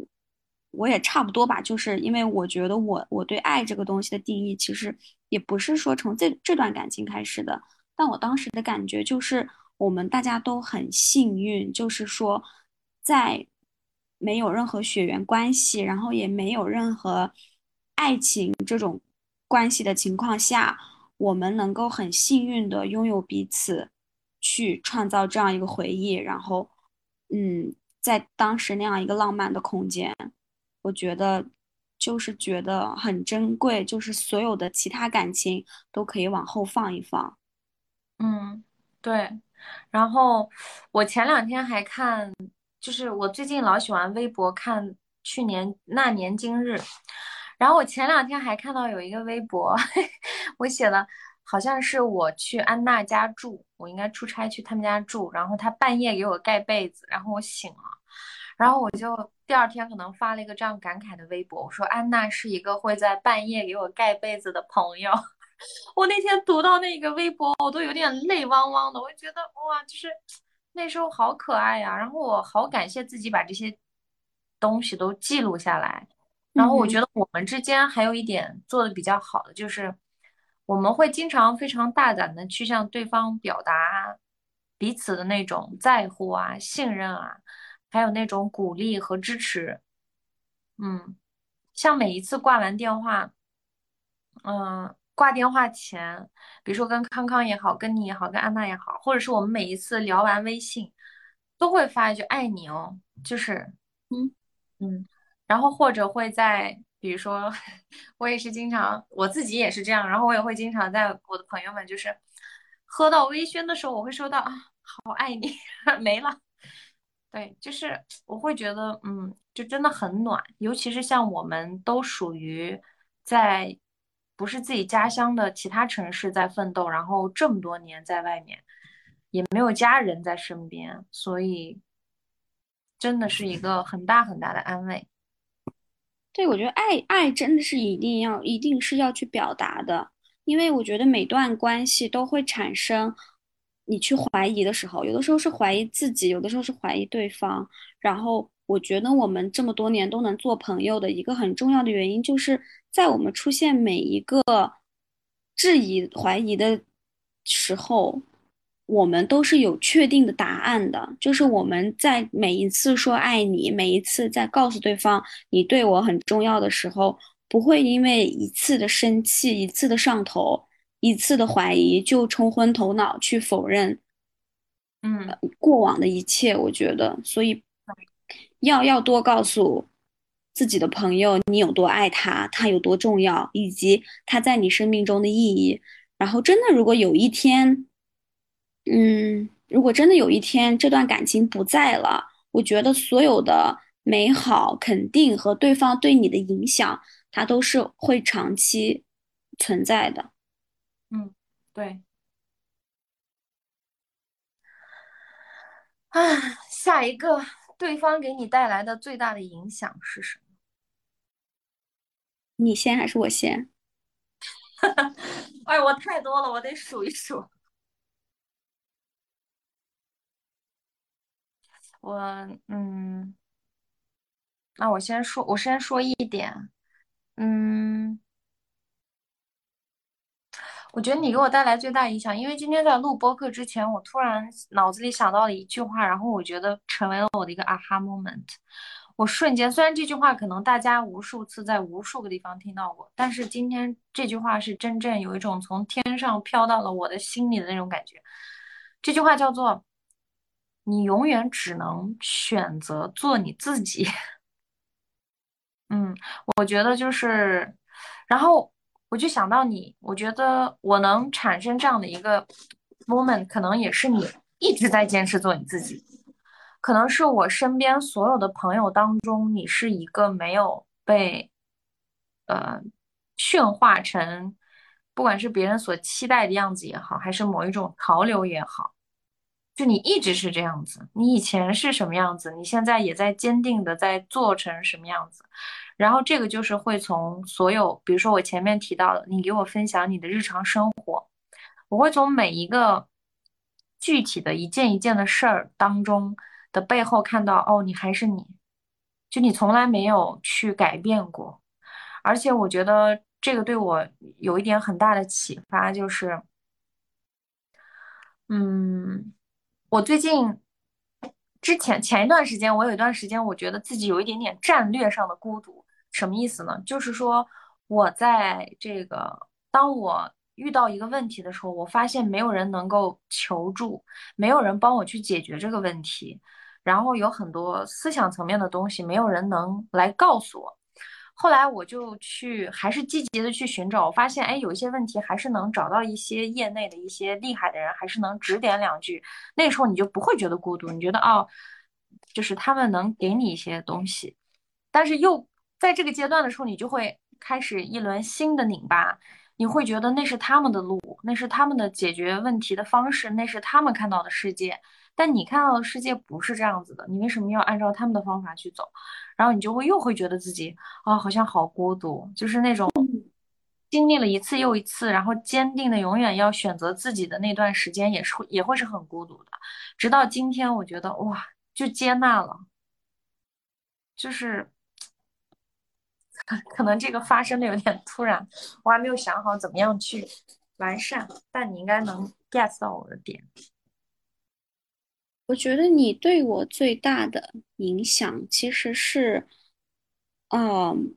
我也差不多吧，就是因为我觉得我我对爱这个东西的定义，其实也不是说从这这段感情开始的，但我当时的感觉就是我们大家都很幸运，就是说在没有任何血缘关系，然后也没有任何。爱情这种关系的情况下，我们能够很幸运的拥有彼此，去创造这样一个回忆，然后，嗯，在当时那样一个浪漫的空间，我觉得就是觉得很珍贵，就是所有的其他感情都可以往后放一放。嗯，对。然后我前两天还看，就是我最近老喜欢微博看去年那年今日。然后我前两天还看到有一个微博，*laughs* 我写了，好像是我去安娜家住，我应该出差去他们家住，然后他半夜给我盖被子，然后我醒了，然后我就第二天可能发了一个这样感慨的微博，我说安娜是一个会在半夜给我盖被子的朋友。*laughs* 我那天读到那个微博，我都有点泪汪汪的，我就觉得哇，就是那时候好可爱呀，然后我好感谢自己把这些东西都记录下来。然后我觉得我们之间还有一点做的比较好的，就是我们会经常非常大胆的去向对方表达彼此的那种在乎啊、信任啊，还有那种鼓励和支持。嗯，像每一次挂完电话，嗯，挂电话前，比如说跟康康也好，跟你也好，跟安娜也好，或者是我们每一次聊完微信，都会发一句“爱你哦”，就是，嗯嗯。然后或者会在，比如说，*laughs* 我也是经常，我自己也是这样。然后我也会经常在我的朋友们，就是喝到微醺的时候，我会收到啊，好爱你，*laughs* 没了。对，就是我会觉得，嗯，就真的很暖。尤其是像我们都属于在不是自己家乡的其他城市在奋斗，然后这么多年在外面，也没有家人在身边，所以真的是一个很大很大的安慰。对，我觉得爱爱真的是一定要，一定是要去表达的，因为我觉得每段关系都会产生你去怀疑的时候，有的时候是怀疑自己，有的时候是怀疑对方。然后我觉得我们这么多年都能做朋友的一个很重要的原因，就是在我们出现每一个质疑、怀疑的时候。我们都是有确定的答案的，就是我们在每一次说爱你，每一次在告诉对方你对我很重要的时候，不会因为一次的生气、一次的上头、一次的怀疑就冲昏头脑去否认，嗯，过往的一切。我觉得，所以要要多告诉自己的朋友你有多爱他，他有多重要，以及他在你生命中的意义。然后，真的，如果有一天。嗯，如果真的有一天这段感情不在了，我觉得所有的美好、肯定和对方对你的影响，它都是会长期存在的。嗯，对。啊，下一个，对方给你带来的最大的影响是什么？你先还是我先？*laughs* 哎，我太多了，我得数一数。我嗯，那我先说，我先说一点，嗯，我觉得你给我带来最大影响，因为今天在录播课之前，我突然脑子里想到了一句话，然后我觉得成为了我的一个 aha moment。我瞬间，虽然这句话可能大家无数次在无数个地方听到过，但是今天这句话是真正有一种从天上飘到了我的心里的那种感觉。这句话叫做。你永远只能选择做你自己。*laughs* 嗯，我觉得就是，然后我就想到你，我觉得我能产生这样的一个 moment，可能也是你一直在坚持做你自己。可能是我身边所有的朋友当中，你是一个没有被呃驯化成，不管是别人所期待的样子也好，还是某一种潮流也好。就你一直是这样子，你以前是什么样子，你现在也在坚定的在做成什么样子。然后这个就是会从所有，比如说我前面提到的，你给我分享你的日常生活，我会从每一个具体的一件一件的事儿当中的背后看到，哦，你还是你，就你从来没有去改变过。而且我觉得这个对我有一点很大的启发，就是，嗯。我最近之前前一段时间，我有一段时间，我觉得自己有一点点战略上的孤独。什么意思呢？就是说，我在这个当我遇到一个问题的时候，我发现没有人能够求助，没有人帮我去解决这个问题，然后有很多思想层面的东西，没有人能来告诉我。后来我就去，还是积极的去寻找，我发现，哎，有一些问题还是能找到一些业内的一些厉害的人，还是能指点两句。那时候你就不会觉得孤独，你觉得哦，就是他们能给你一些东西。但是又在这个阶段的时候，你就会开始一轮新的拧巴，你会觉得那是他们的路，那是他们的解决问题的方式，那是他们看到的世界。但你看到的世界不是这样子的，你为什么要按照他们的方法去走？然后你就会又会觉得自己啊，好像好孤独，就是那种经历了一次又一次，然后坚定的永远要选择自己的那段时间，也是也会是很孤独的。直到今天，我觉得哇，就接纳了，就是 *laughs* 可能这个发生的有点突然，我还没有想好怎么样去完善，但你应该能 get 到我的点。我觉得你对我最大的影响其实是，嗯，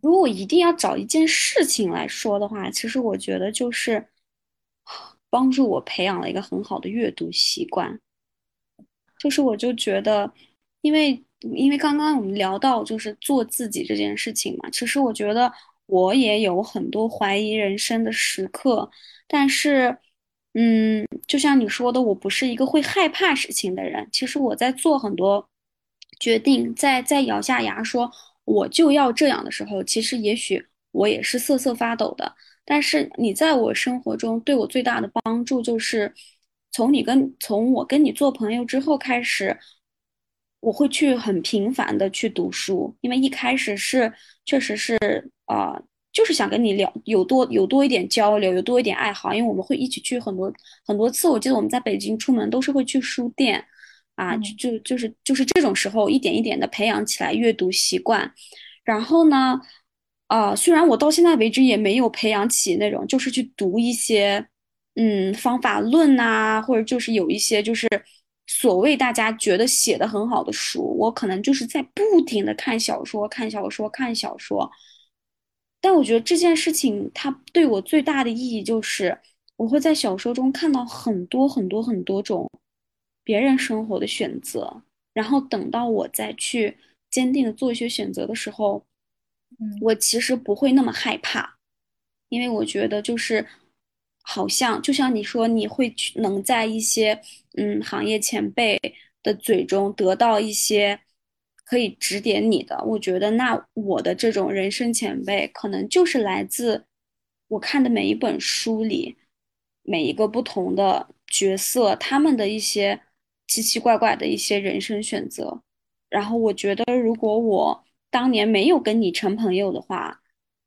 如果一定要找一件事情来说的话，其实我觉得就是帮助我培养了一个很好的阅读习惯。就是我就觉得，因为因为刚刚我们聊到就是做自己这件事情嘛，其实我觉得我也有很多怀疑人生的时刻，但是。嗯，就像你说的，我不是一个会害怕事情的人。其实我在做很多决定，在在咬下牙说我就要这样的时候，其实也许我也是瑟瑟发抖的。但是你在我生活中对我最大的帮助，就是从你跟从我跟你做朋友之后开始，我会去很频繁的去读书，因为一开始是确实是啊。就是想跟你聊，有多有多一点交流，有多一点爱好，因为我们会一起去很多很多次。我记得我们在北京出门都是会去书店，啊，就就就是就是这种时候一点一点的培养起来阅读习惯。然后呢，啊，虽然我到现在为止也没有培养起那种就是去读一些嗯方法论呐，或者就是有一些就是所谓大家觉得写的很好的书，我可能就是在不停的看小说，看小说，看小说。但我觉得这件事情，它对我最大的意义就是，我会在小说中看到很多很多很多种别人生活的选择，然后等到我再去坚定的做一些选择的时候，嗯，我其实不会那么害怕，因为我觉得就是，好像就像你说，你会去能在一些嗯行业前辈的嘴中得到一些。可以指点你的，我觉得那我的这种人生前辈，可能就是来自我看的每一本书里，每一个不同的角色，他们的一些奇奇怪怪的一些人生选择。然后我觉得，如果我当年没有跟你成朋友的话，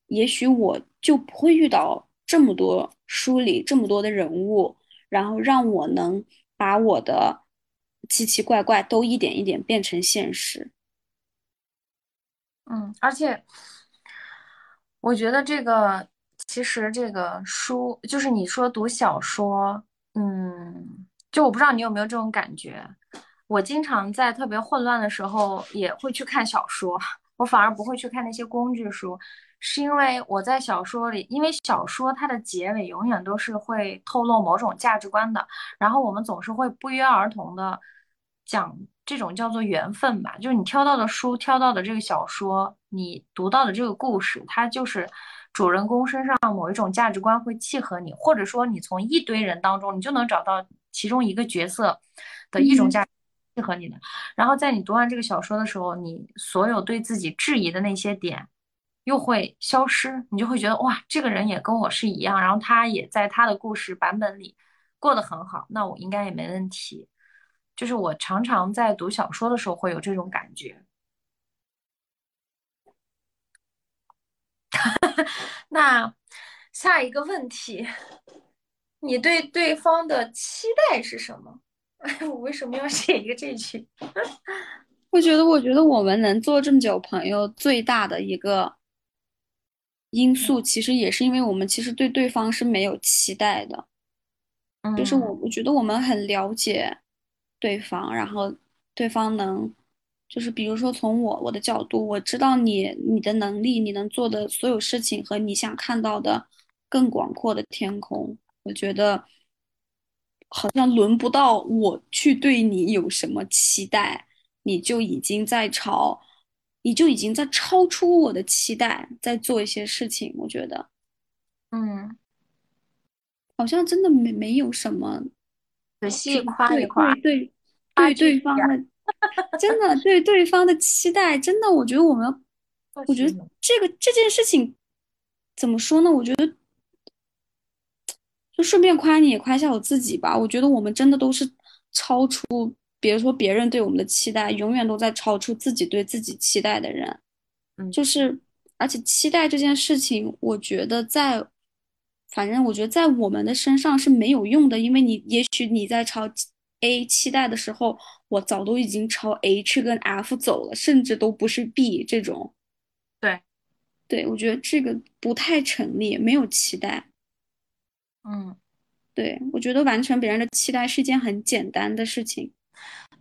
也许我就不会遇到这么多书里这么多的人物，然后让我能把我的奇奇怪怪都一点一点变成现实。嗯，而且我觉得这个其实这个书就是你说读小说，嗯，就我不知道你有没有这种感觉。我经常在特别混乱的时候也会去看小说，我反而不会去看那些工具书，是因为我在小说里，因为小说它的结尾永远都是会透露某种价值观的，然后我们总是会不约而同的讲。这种叫做缘分吧，就是你挑到的书、挑到的这个小说，你读到的这个故事，它就是主人公身上某一种价值观会契合你，或者说你从一堆人当中，你就能找到其中一个角色的一种价契合你的。然后在你读完这个小说的时候，你所有对自己质疑的那些点又会消失，你就会觉得哇，这个人也跟我是一样，然后他也在他的故事版本里。过得很好，那我应该也没问题。就是我常常在读小说的时候会有这种感觉。*laughs* 那下一个问题，你对对方的期待是什么？*laughs* 哎，我为什么要写一个这句？*laughs* 我觉得，我觉得我们能做这么久朋友，最大的一个因素，其实也是因为我们其实对对方是没有期待的。就是我，我觉得我们很了解对方，然后对方能，就是比如说从我我的角度，我知道你你的能力，你能做的所有事情和你想看到的更广阔的天空，我觉得好像轮不到我去对你有什么期待，你就已经在朝，你就已经在超出我的期待，在做一些事情，我觉得，嗯。好像真的没没有什么，仔细夸一夸，对对对对方的，真的对对方的期待，真的，我觉得我们，*laughs* 我觉得这个这件事情怎么说呢？我觉得就顺便夸你也夸一下我自己吧。我觉得我们真的都是超出，别说别人对我们的期待，永远都在超出自己对自己期待的人。嗯，就是而且期待这件事情，我觉得在。反正我觉得在我们的身上是没有用的，因为你也许你在朝 A 期待的时候，我早都已经朝 H 跟 F 走了，甚至都不是 B 这种。对，对，我觉得这个不太成立，没有期待。嗯，对，我觉得完成别人的期待是一件很简单的事情。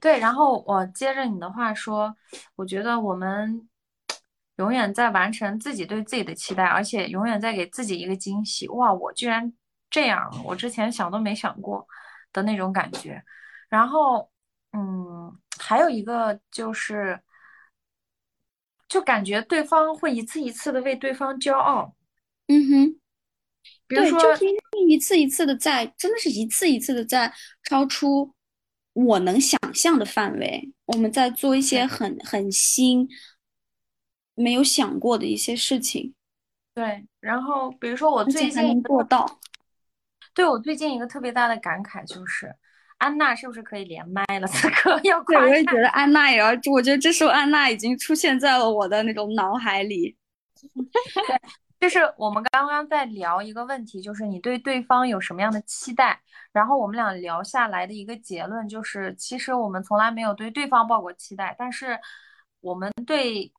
对，然后我接着你的话说，我觉得我们。永远在完成自己对自己的期待，而且永远在给自己一个惊喜。哇，我居然这样了，我之前想都没想过的那种感觉。然后，嗯，还有一个就是，就感觉对方会一次一次的为对方骄傲。嗯哼，比如说，就是一次一次的在，真的是一次一次的在超出我能想象的范围。我们在做一些很很新。没有想过的一些事情，对。然后比如说我最近做到，对我最近一个特别大的感慨就是，安娜是不是可以连麦了？*laughs* 此刻要夸对，我也觉得安娜也要，我觉得这时候安娜已经出现在了我的那种脑海里。对，*laughs* 就是我们刚刚在聊一个问题，就是你对对方有什么样的期待？然后我们俩聊下来的一个结论就是，其实我们从来没有对对方抱过期待，但是我们对。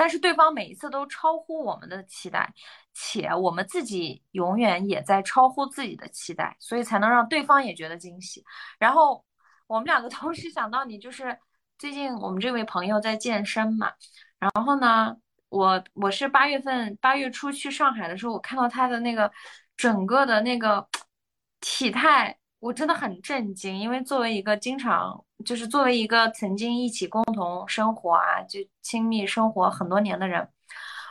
但是对方每一次都超乎我们的期待，且我们自己永远也在超乎自己的期待，所以才能让对方也觉得惊喜。然后我们两个同时想到你，就是最近我们这位朋友在健身嘛。然后呢，我我是八月份八月初去上海的时候，我看到他的那个整个的那个体态。我真的很震惊，因为作为一个经常，就是作为一个曾经一起共同生活啊，就亲密生活很多年的人，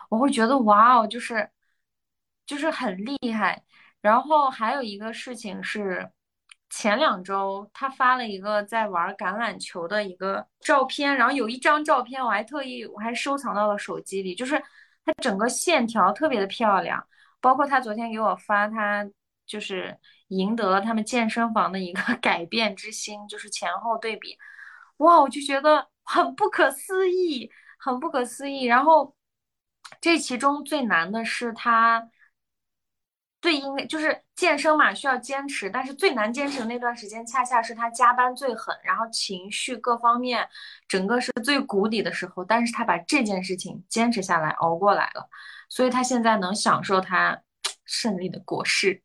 我会觉得哇哦，就是就是很厉害。然后还有一个事情是，前两周他发了一个在玩橄榄球的一个照片，然后有一张照片我还特意我还收藏到了手机里，就是他整个线条特别的漂亮，包括他昨天给我发他就是。赢得了他们健身房的一个 *laughs* 改变之星，就是前后对比，哇，我就觉得很不可思议，很不可思议。然后这其中最难的是他，最因为就是健身嘛，需要坚持，但是最难坚持的那段时间，恰恰是他加班最狠，然后情绪各方面整个是最谷底的时候。但是他把这件事情坚持下来，熬过来了，所以他现在能享受他胜利的果实。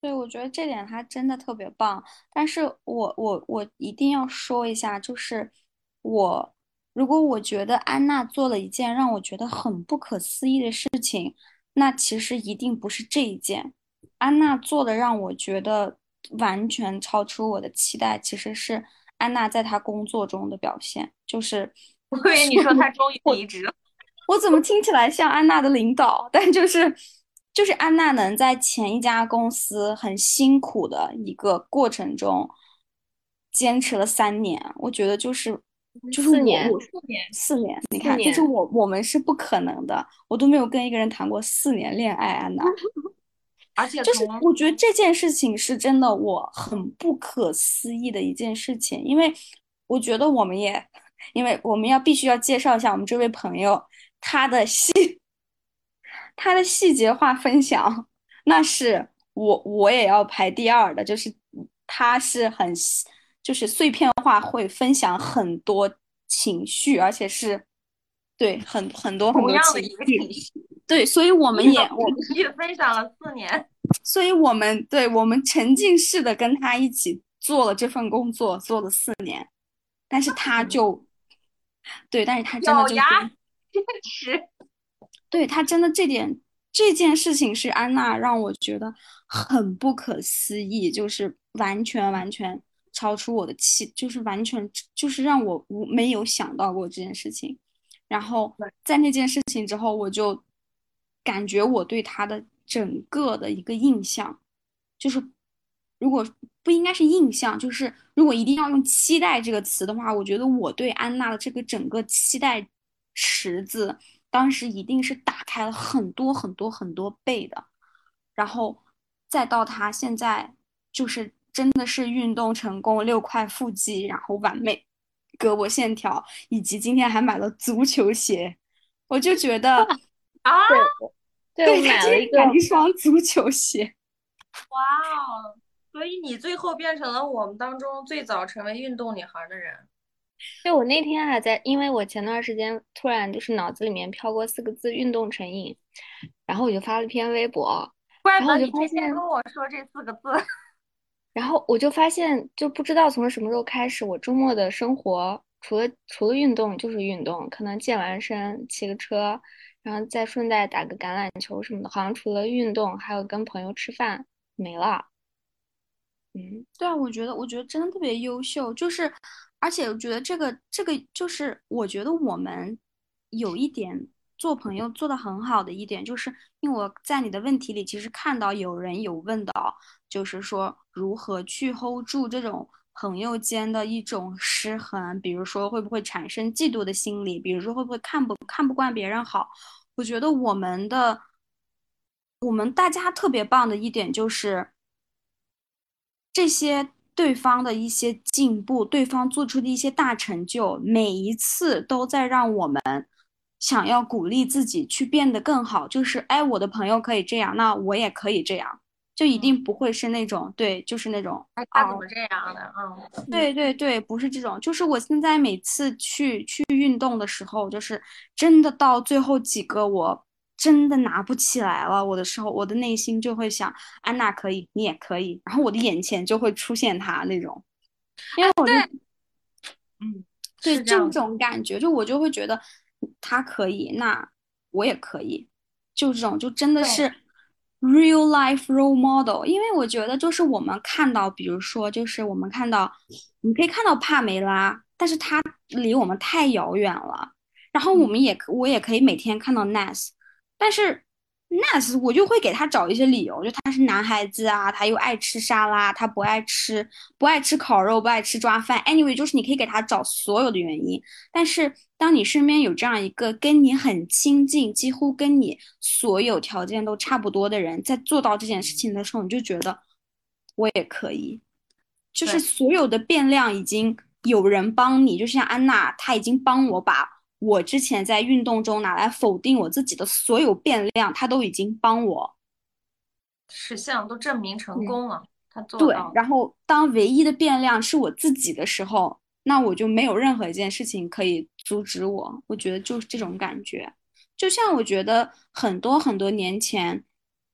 对，我觉得这点他真的特别棒，但是我我我一定要说一下，就是我如果我觉得安娜做了一件让我觉得很不可思议的事情，那其实一定不是这一件。安娜做的让我觉得完全超出我的期待，其实是安娜在她工作中的表现，就是 *laughs* 我以为你说她 *laughs* 终于离职了，我怎么听起来像安娜的领导？但就是。就是安娜能在前一家公司很辛苦的一个过程中坚持了三年，我觉得就是就是四年四年四年，你看，就是我我们是不可能的，我都没有跟一个人谈过四年恋爱，安娜。*laughs* 而且就是我觉得这件事情是真的，我很不可思议的一件事情，因为我觉得我们也，因为我们要必须要介绍一下我们这位朋友，他的细，他的细节化分享，那是我我也要排第二的，就是他是很就是碎片化会分享很多情绪，而且是对很很多很多情绪，对，所以我们也我们也分享了四年。*laughs* 所以我们对我们沉浸式的跟他一起做了这份工作，做了四年，但是他就，对，但是他真的就坚持，对他真的这点这件事情是安娜让我觉得很不可思议，就是完全完全超出我的期，就是完全就是让我无没有想到过这件事情，然后在那件事情之后，我就感觉我对他的。整个的一个印象，就是如果不应该是印象，就是如果一定要用期待这个词的话，我觉得我对安娜的这个整个期待池子，当时一定是打开了很多很多很多倍的，然后再到他现在就是真的是运动成功，六块腹肌，然后完美胳膊线条，以及今天还买了足球鞋，我就觉得啊。对，买了一个一双足球鞋。哇哦！所以你最后变成了我们当中最早成为运动女孩的人。对我那天还在，因为我前段时间突然就是脑子里面飘过四个字“运动成瘾”，然后我就发了篇微博。怪不得你天天跟我说这四个字。然后我就发现，就不知道从什么时候开始，我周末的生活除了除了运动就是运动，可能健完身骑个车。然后再顺带打个橄榄球什么的，好像除了运动，还有跟朋友吃饭，没了。嗯，对啊，我觉得，我觉得真的特别优秀，就是，而且我觉得这个，这个就是，我觉得我们有一点做朋友做的很好的一点，就是因为我在你的问题里其实看到有人有问到，就是说如何去 hold 住这种朋友间的一种失衡，比如说会不会产生嫉妒的心理，比如说会不会看不看不惯别人好。我觉得我们的，我们大家特别棒的一点就是，这些对方的一些进步，对方做出的一些大成就，每一次都在让我们想要鼓励自己去变得更好。就是，哎，我的朋友可以这样，那我也可以这样，就一定不会是那种，对，就是那种，他怎么这样的？嗯，对对对，不是这种，就是我现在每次去去运动的时候，就是真的到最后几个，我真的拿不起来了，我的时候，我的内心就会想，安娜可以，你也可以，然后我的眼前就会出现他那种，因为我就，嗯，对这种感觉，就我就会觉得他可以，那我也可以，就这种，就真的是。Real life role model，因为我觉得就是我们看到，比如说，就是我们看到，你可以看到帕梅拉，但是她离我们太遥远了。然后我们也我也可以每天看到 Nas，但是。那是我就会给他找一些理由，就他是男孩子啊，他又爱吃沙拉，他不爱吃不爱吃烤肉，不爱吃抓饭。Anyway，就是你可以给他找所有的原因。但是当你身边有这样一个跟你很亲近，几乎跟你所有条件都差不多的人，在做到这件事情的时候，你就觉得我也可以。就是所有的变量已经有人帮你，就像安娜，她已经帮我把。我之前在运动中拿来否定我自己的所有变量，他都已经帮我实现，都证明成功了。他做对，然后当唯一的变量是我自己的时候，那我就没有任何一件事情可以阻止我。我觉得就是这种感觉，就像我觉得很多很多年前，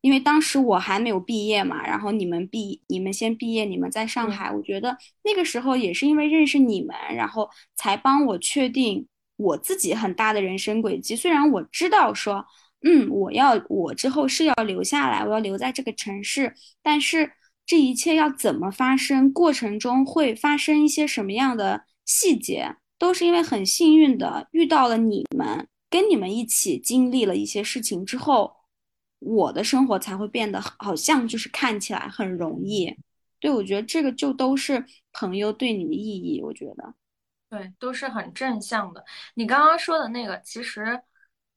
因为当时我还没有毕业嘛，然后你们毕，你们先毕业，你们在上海，我觉得那个时候也是因为认识你们，然后才帮我确定。我自己很大的人生轨迹，虽然我知道说，嗯，我要我之后是要留下来，我要留在这个城市，但是这一切要怎么发生，过程中会发生一些什么样的细节，都是因为很幸运的遇到了你们，跟你们一起经历了一些事情之后，我的生活才会变得好像就是看起来很容易。对，我觉得这个就都是朋友对你的意义，我觉得。对，都是很正向的。你刚刚说的那个，其实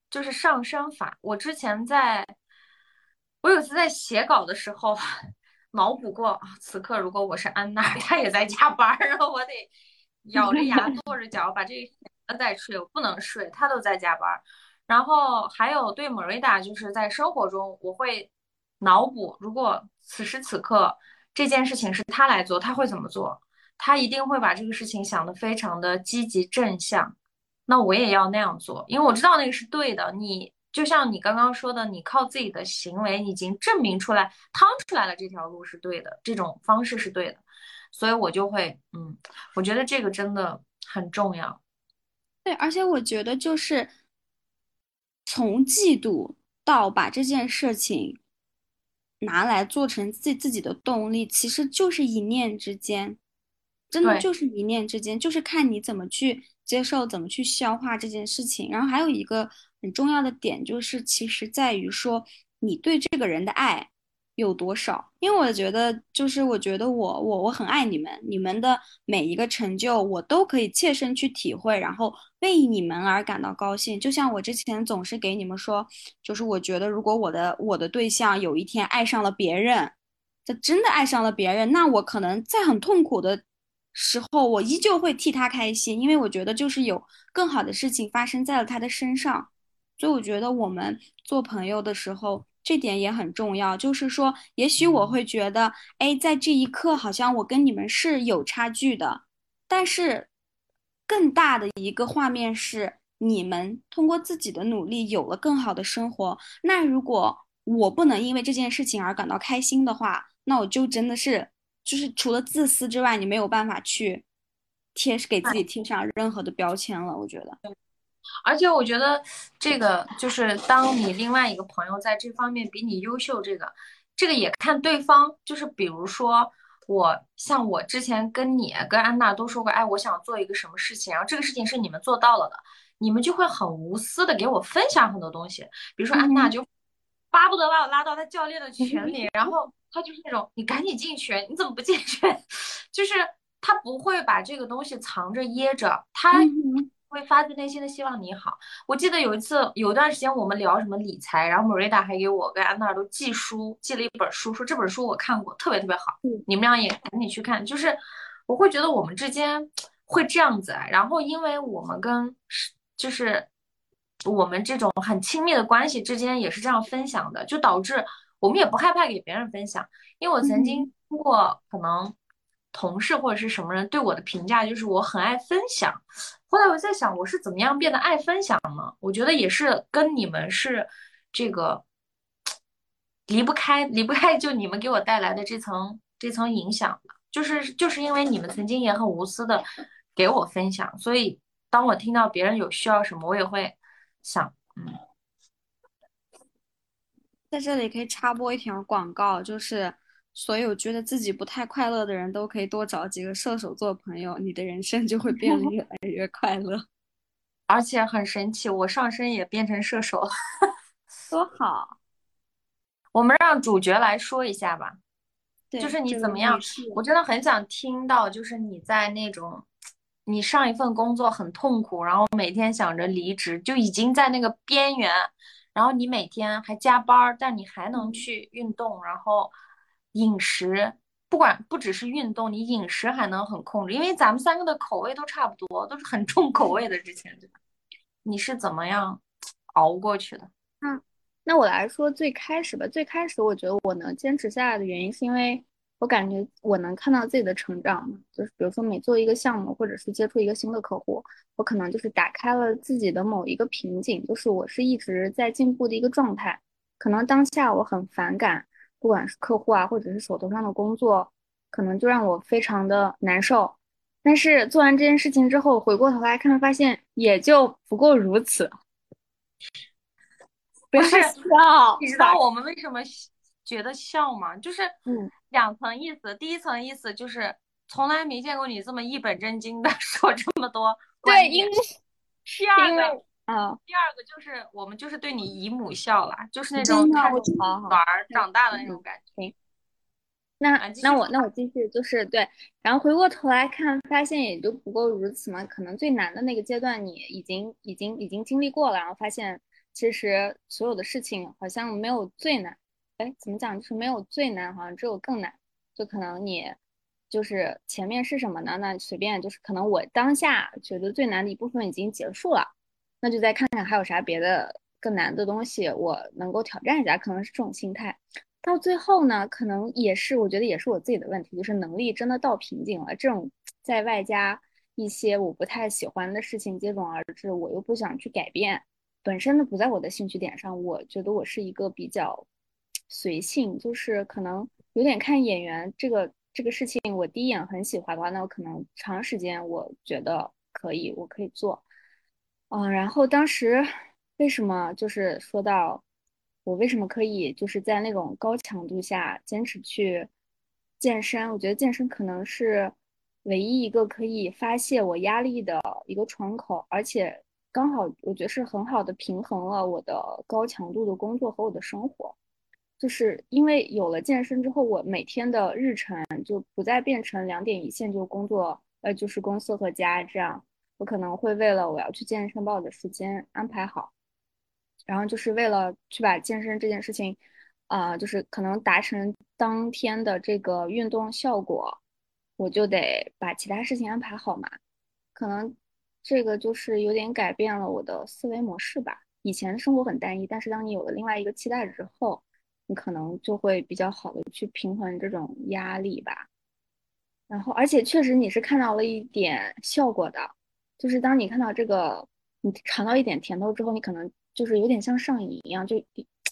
就是上升法。我之前在我有次在写稿的时候，脑补过啊，此刻如果我是安娜，她也在加班，然后我得咬着牙跺着脚把这个再睡，我不能睡，她都在加班。然后还有对莫瑞达，就是在生活中我会脑补，如果此时此刻这件事情是他来做，他会怎么做？他一定会把这个事情想得非常的积极正向。那我也要那样做，因为我知道那个是对的。你就像你刚刚说的，你靠自己的行为已经证明出来、趟出来了这条路是对的，这种方式是对的，所以我就会，嗯，我觉得这个真的很重要。对，而且我觉得就是从嫉妒到把这件事情拿来做成自自己的动力，其实就是一念之间，真的，就是一念之间，就是看你怎么去接受，怎么去消化这件事情。然后还有一个很重要的点，就是其实在于说你对这个人的爱。有多少？因为我觉得，就是我觉得我我我很爱你们，你们的每一个成就我都可以切身去体会，然后为你们而感到高兴。就像我之前总是给你们说，就是我觉得如果我的我的对象有一天爱上了别人，他真的爱上了别人，那我可能在很痛苦的时候，我依旧会替他开心，因为我觉得就是有更好的事情发生在了他的身上。所以我觉得我们做朋友的时候，这点也很重要。就是说，也许我会觉得，哎，在这一刻好像我跟你们是有差距的，但是更大的一个画面是，你们通过自己的努力有了更好的生活。那如果我不能因为这件事情而感到开心的话，那我就真的是，就是除了自私之外，你没有办法去贴给自己贴上任何的标签了。我觉得。而且我觉得这个就是当你另外一个朋友在这方面比你优秀，这个这个也看对方。就是比如说我像我之前跟你跟安娜都说过，哎，我想做一个什么事情，然后这个事情是你们做到了的，你们就会很无私的给我分享很多东西。比如说安娜就巴不得把我拉到她教练的群里，然后他就是那种你赶紧进去，你怎么不进去？*laughs* 就是他不会把这个东西藏着掖着，他。会发自内心的希望你好。我记得有一次，有一段时间我们聊什么理财，然后莫瑞达还给我跟安娜都寄书，寄了一本书，说这本书我看过，特别特别好，你们俩也赶紧去看。就是我会觉得我们之间会这样子，然后因为我们跟就是我们这种很亲密的关系之间也是这样分享的，就导致我们也不害怕给别人分享。因为我曾经通过可能同事或者是什么人对我的评价，就是我很爱分享。后来我在想，我是怎么样变得爱分享呢？我觉得也是跟你们是这个离不开，离不开就你们给我带来的这层这层影响的，就是就是因为你们曾经也很无私的给我分享，所以当我听到别人有需要什么，我也会想，嗯，在这里可以插播一条广告，就是所有觉得自己不太快乐的人都可以多找几个射手座朋友，你的人生就会变得越来越快乐。*laughs* 而且很神奇，我上身也变成射手了，*laughs* 多好！我们让主角来说一下吧，对，就是你这怎么样？士，我真的很想听到，就是你在那种你上一份工作很痛苦，然后每天想着离职，就已经在那个边缘，然后你每天还加班儿，但你还能嗯，去运动，然后饮食，不管不只是运动，你饮食还能很控制，因为咱们三个的口味都差不多，都是很重口味的。之前对吧？你是怎么样熬过去的？嗯，那我来说最开始吧。最开始我觉得我能坚持下来的原因，是因为我感觉我能看到自己的成长嘛。就是比如说每做一个项目，或者是接触一个新的客户，我可能就是打开了自己的某一个瓶颈，就是我是一直在进步的一个状态。可能当下我很反感，不管是客户啊，或者是手头上的工作，可能就让我非常的难受。但是做完这件事情之后，回过头来看，发现也就不过如此。*laughs* 不是，笑，你知道我们为什么觉得笑吗？就是嗯，两层意思。第一层意思就是从来没见过你这么一本正经的 *laughs* 说这么多对，因为第二个，因为啊，第二个就是我们就是对你姨母笑啦，就是那种看着你好好，女儿长大的那种嗯，感觉。行，那啊，那我。那我继续，就是对，然后回过头来看，发现也就不过如此嘛。可能最难的那个阶段，你已经已经已经经历过了，然后发现其实所有的事情好像没有最难。哎，怎么讲？就是没有最难，好像只有更难。就可能你就是前面是什么呢？那随便就是可能我当下觉得最难的一部分已经结束了，那就再看看还有啥别的更难的东西我能够挑战一下，可能是这种心态。到最后呢，可能也是我觉得也是我自己的问题，就是能力真的到瓶颈了。这种在外加一些我不太喜欢的事情接踵而至，我又不想去改变，本身呢不在我的兴趣点上。我觉得我是一个比较随性，就是可能有点看眼缘。这个这个事情我第一眼很喜欢的话，那我可能长时间我觉得可以，我可以做。嗯，然后当时为什么就是说到。我为什么可以就是在那种高强度下坚持去健身？我觉得健身可能是唯一一个可以发泄我压力的一个窗口，而且刚好我觉得是很好的平衡了我的高强度的工作和我的生活。就是因为有了健身之后，我每天的日程就不再变成两点一线就工作，呃，就是公司和家这样。我可能会为了我要去健身把我的时间安排好。然后就是为了去把健身这件事情，啊，就是可能达成当天的这个运动效果，我就得把其他事情安排好嘛。可能这个就是有点改变了我的思维模式吧。以前生活很单一，但是当你有了另外一个期待之后，你可能就会比较好的去平衡这种压力吧。然后，而且确实你是看到了一点效果的，就是当你看到这个，你尝到一点甜头之后，你可能。就是有点像上瘾一样，就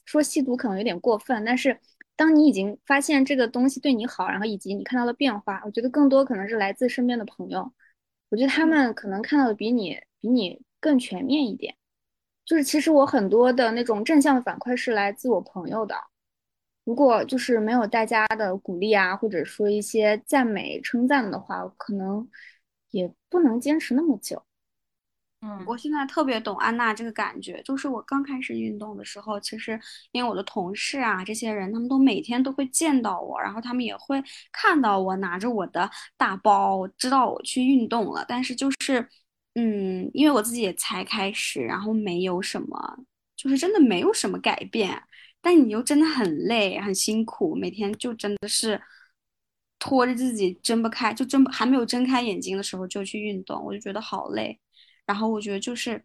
说吸毒可能有点过分，但是当你已经发现这个东西对你好，然后以及你看到了变化，我觉得更多可能是来自身边的朋友，我觉得他们可能看到的比你比你更全面一点。就是其实我很多的那种正向的反馈是来自我朋友的，如果就是没有大家的鼓励啊，或者说一些赞美称赞的话，可能也不能坚持那么久。嗯，我现在特别懂安娜这个感觉，就是我刚开始运动的时候，其实因为我的同事啊，这些人他们都每天都会见到我，然后他们也会看到我拿着我的大包，知道我去运动了。但是就是，嗯，因为我自己也才开始，然后没有什么，就是真的没有什么改变。但你又真的很累，很辛苦，每天就真的是拖着自己睁不开，就睁还没有睁开眼睛的时候就去运动，我就觉得好累。然后我觉得就是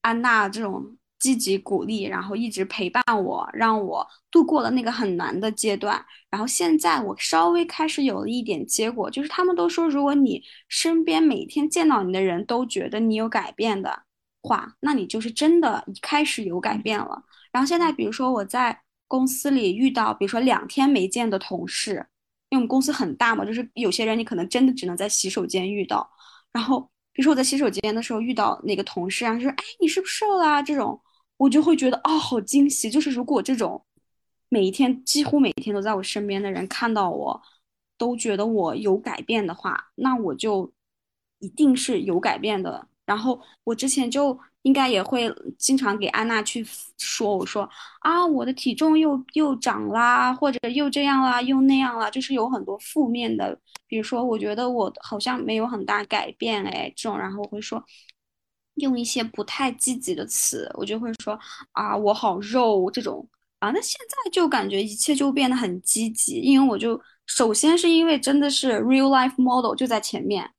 安娜这种积极鼓励，然后一直陪伴我，让我度过了那个很难的阶段。然后现在我稍微开始有了一点结果，就是他们都说，如果你身边每天见到你的人都觉得你有改变的话，那你就是真的开始有改变了。然后现在，比如说我在公司里遇到，比如说两天没见的同事，因为我们公司很大嘛，就是有些人你可能真的只能在洗手间遇到，然后。比如说我在洗手间的时候遇到哪个同事啊，就说：“哎，你是不是瘦了？”这种我就会觉得哦，好惊喜。就是如果这种每一天几乎每天都在我身边的人看到我，都觉得我有改变的话，那我就一定是有改变的。然后我之前就应该也会经常给安娜去说，我说啊，我的体重又又长啦，或者又这样啦，又那样啦，就是有很多负面的，比如说我觉得我好像没有很大改变，哎，这种，然后我会说用一些不太积极的词，我就会说啊，我好肉这种啊，那现在就感觉一切就变得很积极，因为我就首先是因为真的是 real life model 就在前面。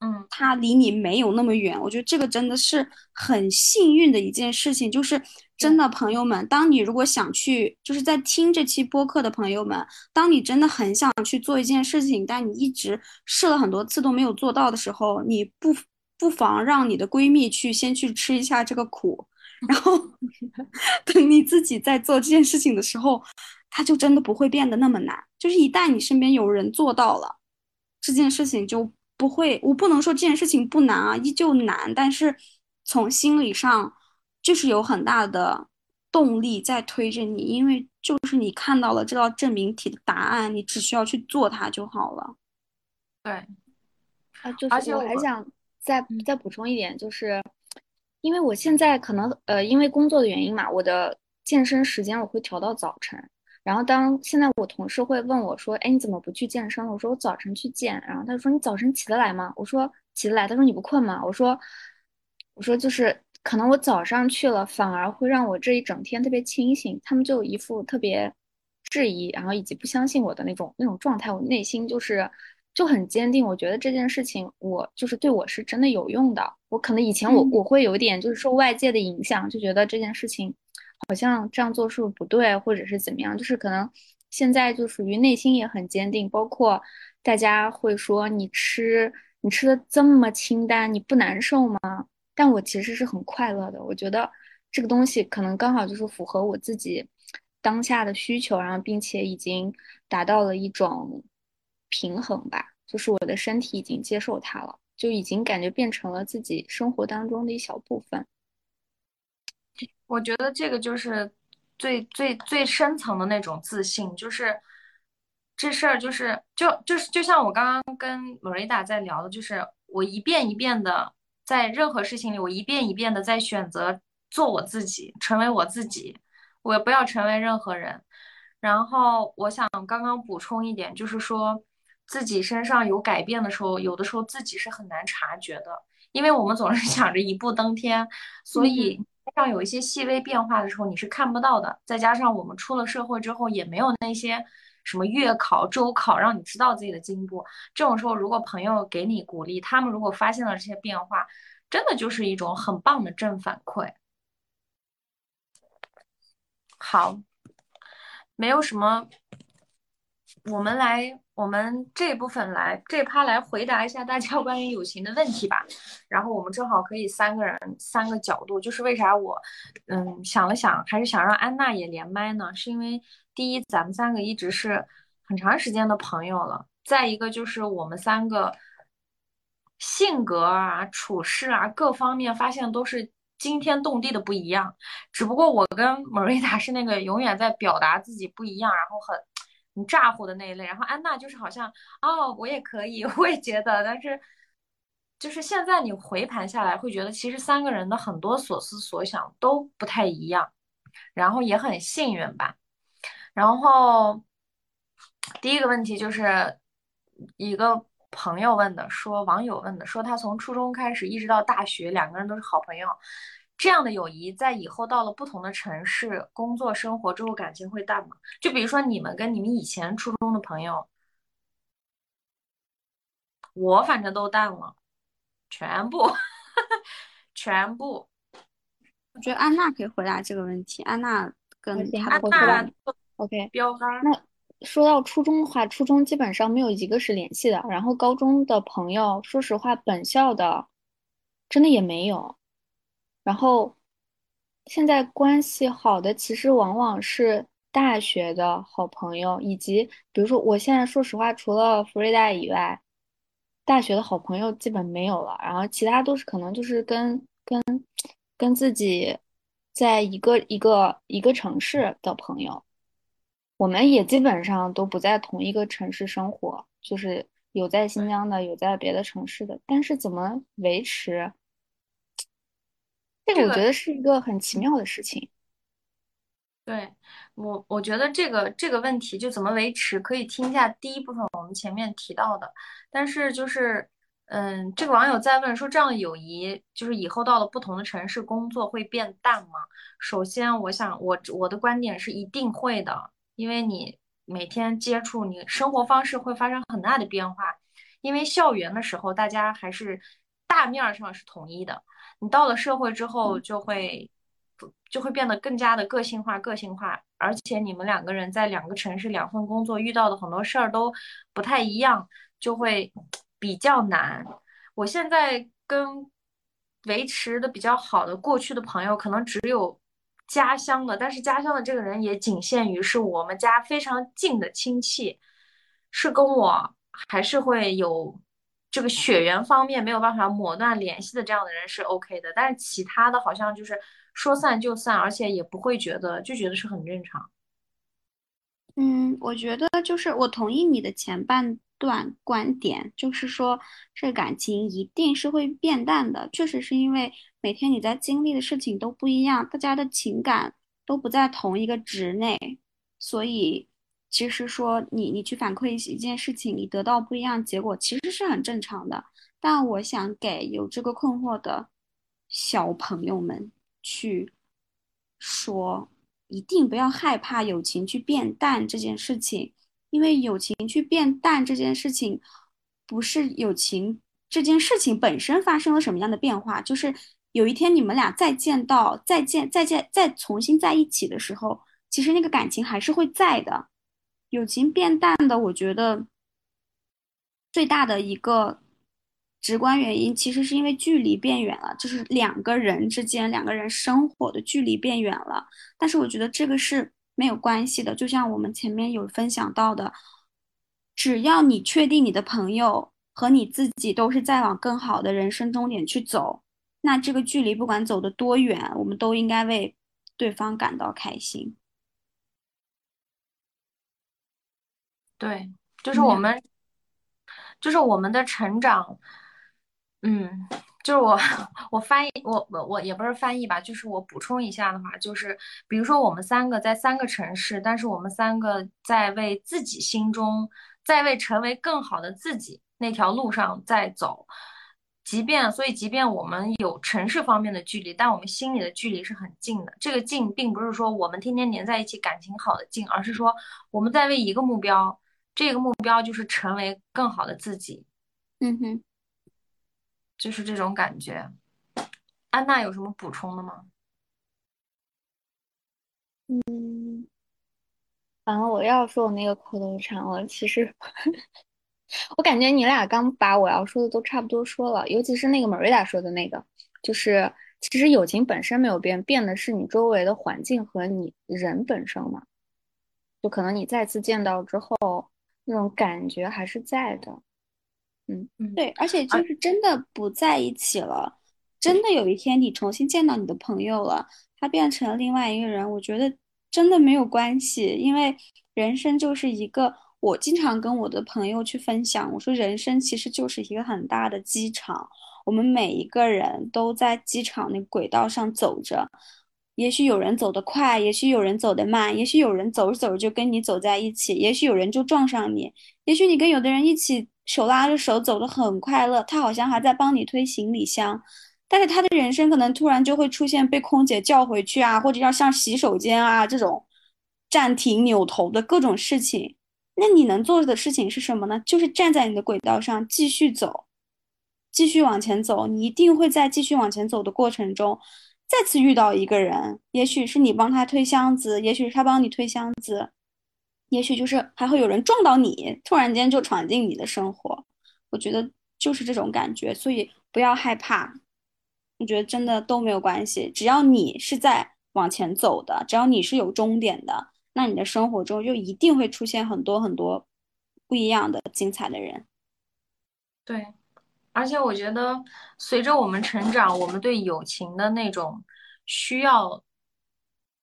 嗯，他离你没有那么远，我觉得这个真的是很幸运的一件事情。就是真的，朋友们，当你如果想去，就是在听这期播客的朋友们，当你真的很想去做一件事情，但你一直试了很多次都没有做到的时候，你不不妨让你的闺蜜去先去吃一下这个苦，然后 *laughs* 等你自己在做这件事情的时候，它就真的不会变得那么难。就是一旦你身边有人做到了这件事情，就。不会，我不能说这件事情不难啊，依旧难。但是从心理上，就是有很大的动力在推着你，因为就是你看到了这道证明题的答案，你只需要去做它就好了。对，啊，就是我还想再再补充一点，就是因为我现在可能呃，因为工作的原因嘛，我的健身时间我会调到早晨。然后当现在我同事会问我说：“哎，你怎么不去健身了？”我说：“我早晨去健。”然后他就说：“你早晨起得来吗？”我说：“起得来。”他说：“你不困吗？”我说：“我说就是可能我早上去了，反而会让我这一整天特别清醒。”他们就一副特别质疑，然后以及不相信我的那种那种状态，我内心就是就很坚定。我觉得这件事情，我就是对我是真的有用的。我可能以前我我会有点就是受外界的影响，就觉得这件事情好像这样做是不是不对，或者是怎么样，就是可能现在就属于内心也很坚定。包括大家会说你吃你吃的这么清淡，你不难受吗？但我其实是很快乐的。我觉得这个东西可能刚好就是符合我自己。当下的需求，然后并且已经达到了一种平衡吧，就是我的身体已经接受它了，就已经感觉变成了自己生活当中的一小部分。我觉得这个就是最最最深层的那种自信，就是这事儿就是就就是就像我刚刚跟 Marita 在聊的，就是我一遍一遍的在任何事情里，我一遍一遍的在选择做我自己，成为我自己。我不要成为任何人，然后我想刚刚补充一点，就是说自己身上有改变的时候，有的时候自己是很难察觉的，因为我们总是 *laughs* 想着一步登天，所以身上有一些细微变化的时候你是看不到的。再加上我们出了社会之后，也没有那些什么月考、周考让你知道自己的进步。这种时候，如果朋友给你鼓励，他们如果发现了这些变化，真的就是一种很棒的正反馈。好，没有什么，我们来，我们这部分来这趴来回答一下大家 *laughs* 关于友情的问题吧。然后我们正好可以三个人三个角度，就是为啥我，嗯，想了想，还是想让安娜也连麦呢？是因为第一，咱们三个一直是很长时间的朋友了；再一个就是我们三个性格啊、处事啊各方面发现都是。惊天动地的不一样，只不过我跟 Marita 是那个永远在表达自己不一样，然后很很咋呼的那一类。然后安娜就是好像哦，我也可以，*laughs* 我也觉得，但是就是现在你回盘下来，会觉得其实三个人的很多所思所想都不太一样，然后也很幸运吧。然后第一个问题就是一个朋友问的，说网友问的，说他从初中开始一直到大学，两个人都是好朋友。这样的友谊在以后到了不同的城市工作生活之后，感情会淡吗？就比如说你们跟你们以前初中的朋友，我反正都淡了，全部，*laughs* 全部。我觉得安娜可以回答这个问题。安娜跟安娜，OK，标杆。那说到初中的话，初中基本上没有一个是联系的。然后高中的朋友，说实话，本校的真的也没有。然后，现在关系好的其实往往是大学的好朋友，以及比如说，我现在说实话，除了福瑞达以外，大学的好朋友基本没有了。然后其他都是可能就是跟跟跟自己在一个一个一个城市的朋友，我们也基本上都不在同一个城市生活，就是有在新疆的，有在别的城市的，但是怎么维持？这个我觉得是一个很奇妙的事情。对我，我觉得这个这个问题就怎么维持，可以听一下第一部分我们前面提到的。但是就是，嗯，这个网友在问说，这样的友谊就是以后到了不同的城市工作会变淡吗？首先，我想我我的观点是一定会的，因为你每天接触，你生活方式会发生很大的变化。因为校园的时候大家还是大面上是统一的。你到了社会之后，就会就会变得更加的个性化，个性化。而且你们两个人在两个城市、两份工作遇到的很多事儿都不太一样，就会比较难。我现在跟维持的比较好的过去的朋友，可能只有家乡的，但是家乡的这个人也仅限于是我们家非常近的亲戚，是跟我还是会有。这个血缘方面没有办法抹断联系的这样的人是 OK 的，但是其他的好像就是说散就散，而且也不会觉得就觉得是很正常。嗯，我觉得就是我同意你的前半段观点，就是说这感情一定是会变淡的，确实是因为每天你在经历的事情都不一样，大家的情感都不在同一个值内，所以。其实说你你去反馈一一件事情，你得到不一样结果，其实是很正常的。但我想给有这个困惑的小朋友们去说，一定不要害怕友情去变淡这件事情，因为友情去变淡这件事情，不是友情这件事情本身发生了什么样的变化，就是有一天你们俩再见到、再见、再见、再重新在一起的时候，其实那个感情还是会在的。友情变淡的，我觉得最大的一个。直观原因其实是因为距离变远了，就是两个人之间两个人生活的距离变远了。但是我觉得这个是没有关系的，就像我们前面有分享到的，只要你确定你的朋友和你自己都是在往更好的人生终点去走，那这个距离不管走得多远，我们都应该为对方感到开心。对，就是我们，就是我们的成长。嗯，就是我 *laughs* 我翻译我我我也不是翻译吧，就是我补充一下的话，就是比如说我们三个在三个城市，但是我们三个在为自己心中，在为成为更好的自己那条路上在走。即便所以，即便我们有城市方面的距离，但我们心里的距离是很近的。这个近，并不是说我们天天黏在一起感情好的近，而是说我们在为一个目标，这个目标就是成为更好的自己。嗯哼。就是这种感觉，安娜有什么补充的吗？嗯，反正我要说我那个口头禅了。其实，*laughs* 我感觉你俩刚把我要说的都差不多说了，尤其是那个 Maria 说的那个，就是其实友情本身没有变，变的是你周围的环境和你人本身嘛。就可能你再次见到之后，那种感觉还是在的。嗯嗯，对，而且就是真的不在一起了，真的有一天你重新见到你的朋友了，他变成了另外一个人，我觉得真的没有关系，因为人生就是一个，我经常跟我的朋友去分享，我说人生其实就是一个很大的机场，我们每一个人都在机场那轨道上走着，也许有人走得快，也许有人走得慢，也许有人走着走着就跟你走在一起，也许有人就撞上你，也许你跟有的人一起。手拉着手走得很快乐，他好像还在帮你推行李箱，但是他的人生可能突然就会出现被空姐叫回去啊，或者要上洗手间啊这种暂停扭头的各种事情。那你能做的事情是什么呢？就是站在你的轨道上继续走，继续往前走。你一定会在继续往前走的过程中，再次遇到一个人，也许是你帮他推箱子，也许是他帮你推箱子。也许就是还会有人撞到你，突然间就闯进你的生活。我觉得就是这种感觉，所以不要害怕。我觉得真的都没有关系，只要你是在往前走的，只要你是有终点的，那你的生活中就一定会出现很多很多不一样的精彩的人。对，而且我觉得随着我们成长，我们对友情的那种需要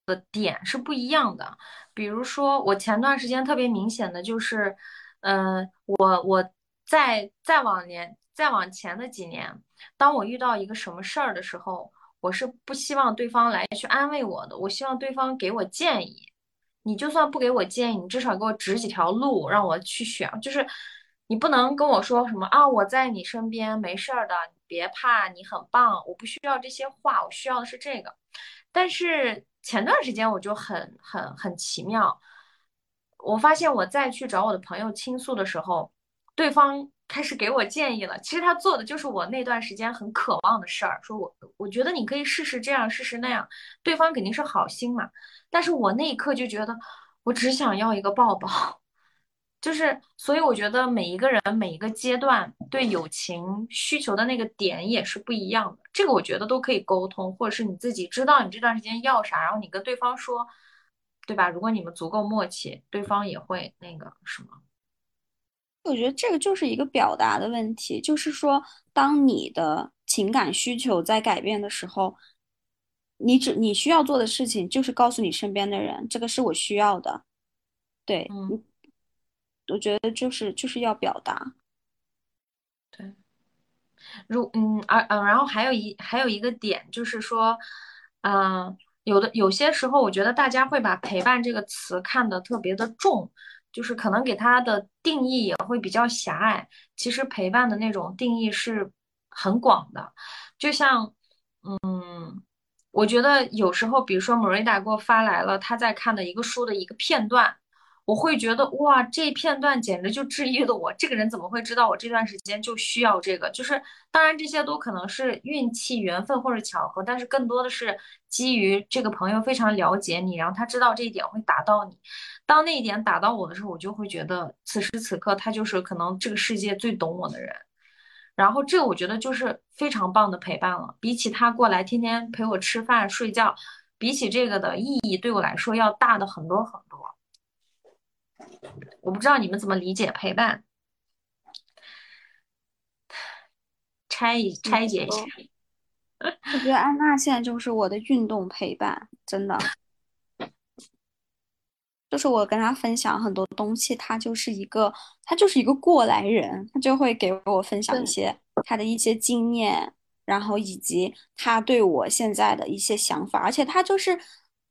的点是不一样的。比如说，我前段时间特别明显的就是，嗯，我我在再往年再往前的几年，当我遇到一个什么事儿的时候，我是不希望对方来去安慰我的，我希望对方给我建议。你就算不给我建议，你至少给我指几条路让我去选。就是你不能跟我说什么啊，我在你身边，没事儿的，别怕，你很棒。我不需要这些话，我需要的是这个。但是。前段时间我就很很很奇妙，我发现我再去找我的朋友倾诉的时候，对方开始给我建议了。其实他做的就是我那段时间很渴望的事儿，说我我觉得你可以试试这样，试试那样。对方肯定是好心嘛，但是我那一刻就觉得，我只想要一个抱抱。就是，所以我觉得每一个人每一个阶段对友情需求的那个点也是不一样的。这个我觉得都可以沟通，或者是你自己知道你这段时间要啥，然后你跟对方说，对吧？如果你们足够默契，对方也会那个什么。我觉得这个就是一个表达的问题，就是说，当你的情感需求在改变的时候，你只你需要做的事情就是告诉你身边的人，这个是我需要的。对，嗯。我觉得就是就是要表达，对，如嗯，而嗯，然后还有一还有一个点就是说，嗯，有的有些时候，我觉得大家会把陪伴这个词看得特别的重，就是可能给它的定义也会比较狭隘。其实陪伴的那种定义是很广的，就像嗯。我觉得有时候，比如说 Maria 给我发来了他在看的一个书的一个片段，我会觉得哇，这片段简直就治愈了我。这个人怎么会知道我这段时间就需要这个？就是当然这些都可能是运气、缘分或者巧合，但是更多的是基于这个朋友非常了解你，然后他知道这一点会打到你。当那一点打到我的时候，我就会觉得此时此刻他就是可能这个世界最懂我的人。然后这我觉得就是非常棒的陪伴了，比起他过来天天陪我吃饭睡觉，比起这个的意义对我来说要大的很多很多。我不知道你们怎么理解陪伴，拆一拆解一下。我觉得安娜现在就是我的运动陪伴，真的。就是我跟她分享很多东西，她就是一个，她就是一个过来人，她就会给我分享一些她的一些经验，然后以及她对我现在的一些想法，而且她就是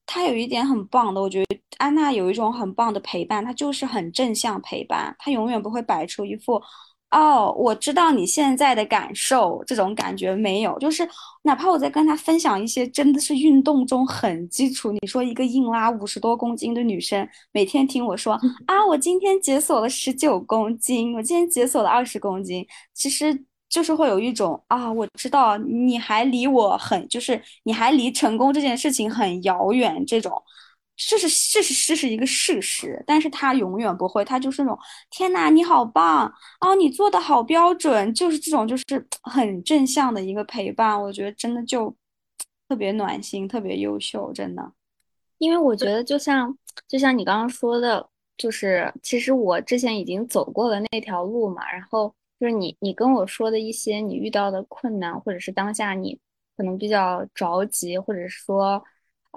他有一点很棒的，我觉得安娜有一种很棒的陪伴，她就是很正向陪伴，她永远不会摆出一副。哦，我知道你现在的感受，这种感觉没有，就是哪怕我在跟她分享一些真的是运动中很基础，你说一个硬拉五十多公斤的女生，每天听我说啊，我今天解锁了十九公斤，我今天解锁了二十公斤，其实就是会有一种啊，我知道你还离我很，就是你还离成功这件事情很遥远这种。这是事实，这是一个事实，但是他永远不会，他就是那种天哪，你好棒哦，你做的好标准，就是这种，就是 *tsk* 很正向的一个陪伴，我觉得真的就特别暖心，特别优秀，真的。因为我觉得，就像就像你刚刚说的，就是其实我之前已经走过了那条路嘛，然后就是你你跟我说的一些你遇到的困难，或者是当下你可能比较着急，或者是说。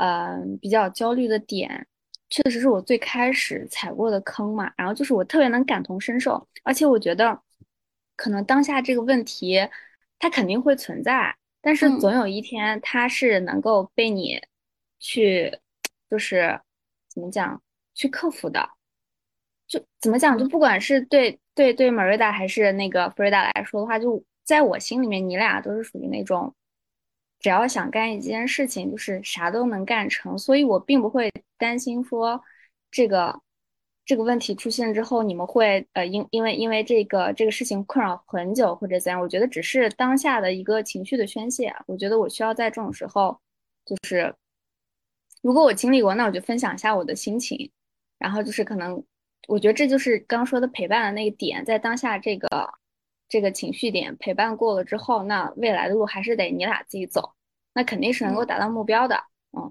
嗯，比较焦虑的点，确实是我最开始踩过的坑嘛。然后就是我特别能感同身受，而且我觉得，可能当下这个问题，它肯定会存在，但是总有一天它是能够被你去，就是怎么讲，去克服的。就怎么讲，就不管是对对对 Marita 还是那个 Frida 来说的话，就在我心里面，你俩都是属于那种。只要想干一件事情，就是啥都能干成，所以我并不会担心说这个这个问题出现之后，你们会呃因因为因为这个这个事情困扰很久或者怎样。我觉得只是当下的一个情绪的宣泄。我觉得我需要在这种时候，就是如果我经历过，那我就分享一下我的心情。然后就是可能，我觉得这就是刚说的陪伴的那个点，在当下这个。这个情绪点陪伴过了之后，那未来的路还是得你俩自己走，那肯定是能够达到目标的。嗯，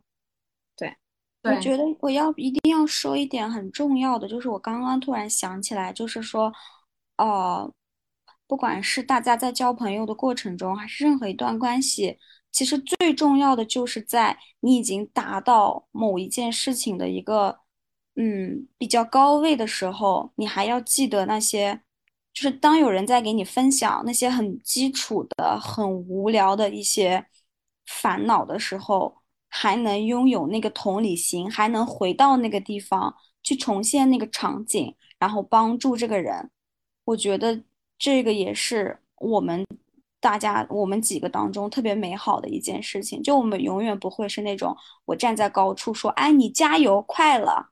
对，我觉得我要一定要说一点很重要的，就是我刚刚突然想起来，就是说，呃，不管是大家在交朋友的过程中，还是任何一段关系，其实最重要的就是在你已经达到某一件事情的一个嗯比较高位的时候，你还要记得那些。就是当有人在给你分享那些很基础的、很无聊的一些烦恼的时候，还能拥有那个同理心，还能回到那个地方去重现那个场景，然后帮助这个人。我觉得这个也是我们大家、我们几个当中特别美好的一件事情。就我们永远不会是那种我站在高处说：“哎，你加油，快了。”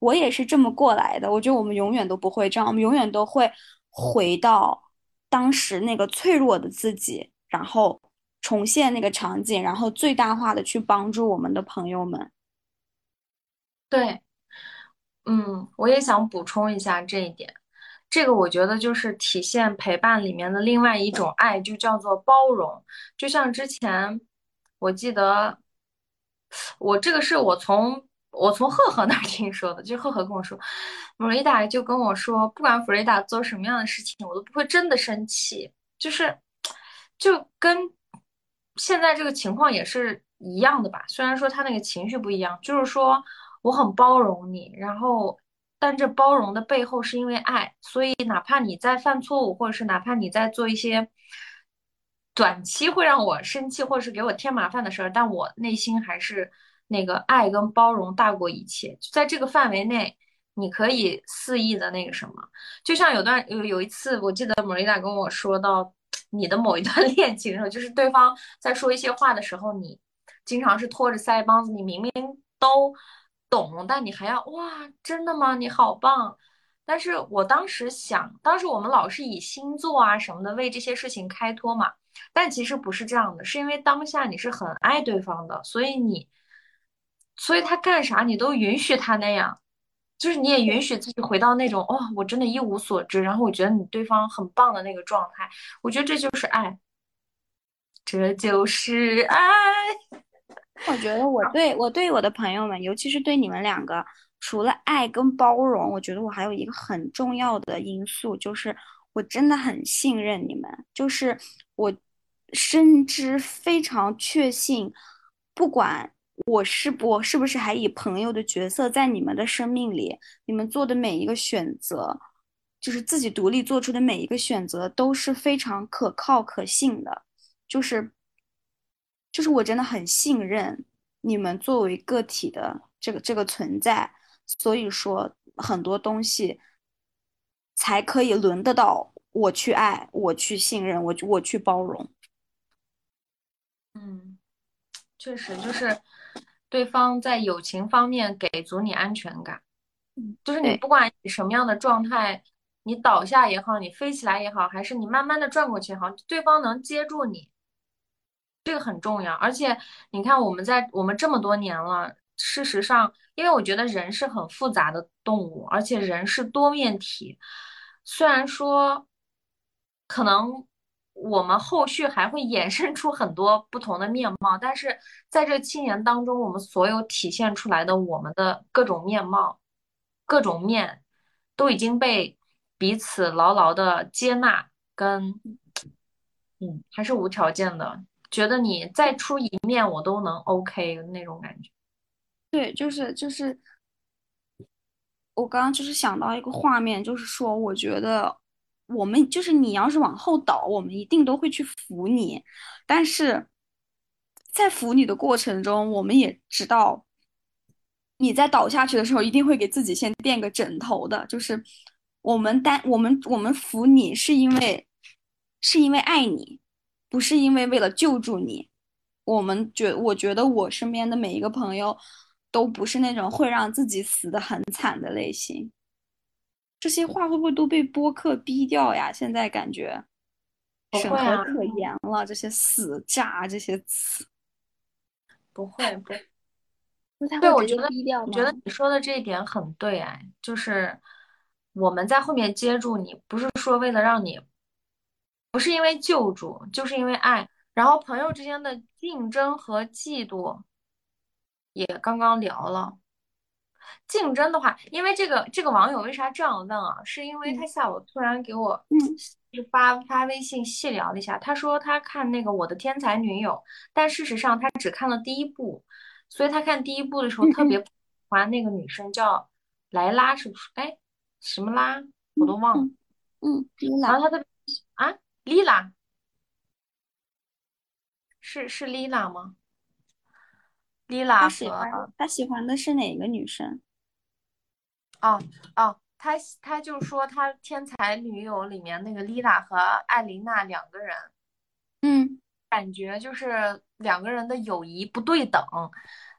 我也是这么过来的。我觉得我们永远都不会这样，我们永远都会。回到当时那个脆弱的自己，然后重现那个场景，然后最大化的去帮助我们的朋友们。对，嗯，我也想补充一下这一点。这个我觉得就是体现陪伴里面的另外一种爱，就叫做包容。就像之前我记得，我这个是我从。我从赫赫那儿听说的，就赫赫跟我说，弗瑞达就跟我说，不管弗瑞达做什么样的事情，我都不会真的生气，就是，就跟现在这个情况也是一样的吧。虽然说他那个情绪不一样，就是说我很包容你，然后，但这包容的背后是因为爱，所以哪怕你在犯错误，或者是哪怕你在做一些短期会让我生气，或者是给我添麻烦的事儿，但我内心还是。那个爱跟包容大过一切，在这个范围内，你可以肆意的那个什么。就像有段有有一次，我记得莫莉达跟我说到你的某一段 *laughs* 恋情的时候，就是对方在说一些话的时候，你经常是拖着腮帮子，你明明都懂，但你还要哇，真的吗？你好棒！但是我当时想，当时我们老是以星座啊什么的为这些事情开脱嘛，但其实不是这样的，是因为当下你是很爱对方的，所以你，所以他干啥你都允许他那样，就是你也允许自己回到那种哦，我真的一无所知，然后我觉得你对方很棒的那个状态，我觉得这就是爱，这就是爱。我觉得我对我对我的朋友们，尤其是对你们两个。除了爱跟包容，我觉得我还有一个很重要的因素，就是我真的很信任你们，就是我深知非常确信，不管我是我是不是还以朋友的角色在你们的生命里，你们做的每一个选择，就是自己独立做出的每一个选择都是非常可靠可信的，就是就是我真的很信任你们作为个体的这个这个存在。所以说，很多东西才可以轮得到我去爱，我去信任，我我去包容。嗯，确实就是对方在友情方面给足你安全感。嗯，就是你不管你什么样的状态，你倒下也好，你飞起来也好，还是你慢慢的转过去也好，对方能接住你，这个很重要。而且你看，我们在我们这么多年了。事实上，因为我觉得人是很复杂的动物，而且人是多面体。虽然说，可能我们后续还会衍生出很多不同的面貌，但是在这七年当中，我们所有体现出来的我们的各种面貌、各种面，都已经被彼此牢牢的接纳，跟嗯，还是无条件的，觉得你再出一面，我都能 OK 那种感觉。对，就是就是，我刚刚就是想到一个画面，就是说，我觉得我们就是你要是往后倒，我们一定都会去扶你，但是在扶你的过程中，我们也知道你在倒下去的时候，一定会给自己先垫个枕头的。就是我们担我们我们扶你，是因为是因为爱你，不是因为为了救助你。我们觉我觉得我身边的每一个朋友。都不是那种会让自己死的很惨的类型。这些话会不会都被播客逼掉呀？现在感觉审核可严了，这些死炸这些词。不会不，对，我觉得我觉得你说的这一点很对哎，就是我们在后面接住你，不是说为了让你，不是因为救助，就是因为爱。然后朋友之间的竞争和嫉妒。也刚刚聊了竞争的话，因为这个这个网友为啥这样问啊？是因为他下午突然给我就发发微信细聊了一下，他说他看那个《我的天才女友》，但事实上他只看了第一部，所以他看第一部的时候特别喜欢那个女生叫莱拉，是不是？哎，什么拉我都忘了。嗯，然后他特别啊，丽拉，是是丽拉吗？丽拉和他喜欢的是哪个女生？哦哦，他他就说他天才女友里面那个丽拉和艾琳娜两个人，嗯，感觉就是两个人的友谊不对等，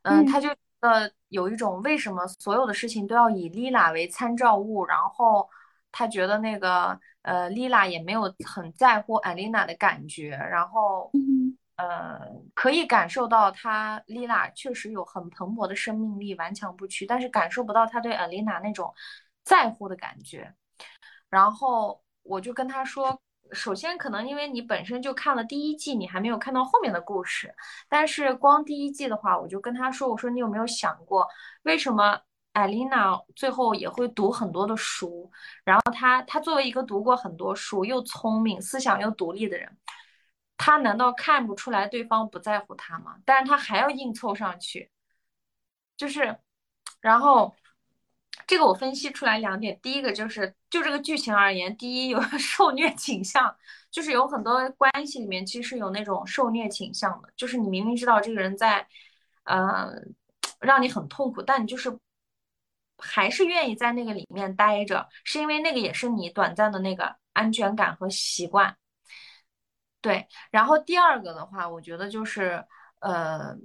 嗯，他就呃有一种为什么所有的事情都要以丽拉为参照物，然后他觉得那个呃丽拉也没有很在乎艾琳娜的感觉，然后。呃，可以感受到他丽娜确实有很蓬勃的生命力，顽强不屈，但是感受不到他对艾丽娜那种在乎的感觉。然后我就跟他说，首先可能因为你本身就看了第一季，你还没有看到后面的故事。但是光第一季的话，我就跟他说，我说你有没有想过，为什么艾丽娜最后也会读很多的书？然后他他作为一个读过很多书又聪明、思想又独立的人。他难道看不出来对方不在乎他吗？但是他还要硬凑上去，就是，然后这个我分析出来两点，第一个就是就这个剧情而言，第一有 *laughs* 受虐倾向，就是有很多关系里面其实有那种受虐倾向的，就是你明明知道这个人在，呃，让你很痛苦，但你就是还是愿意在那个里面待着，是因为那个也是你短暂的那个安全感和习惯。对，然后第二个的话，我觉得就是，呃，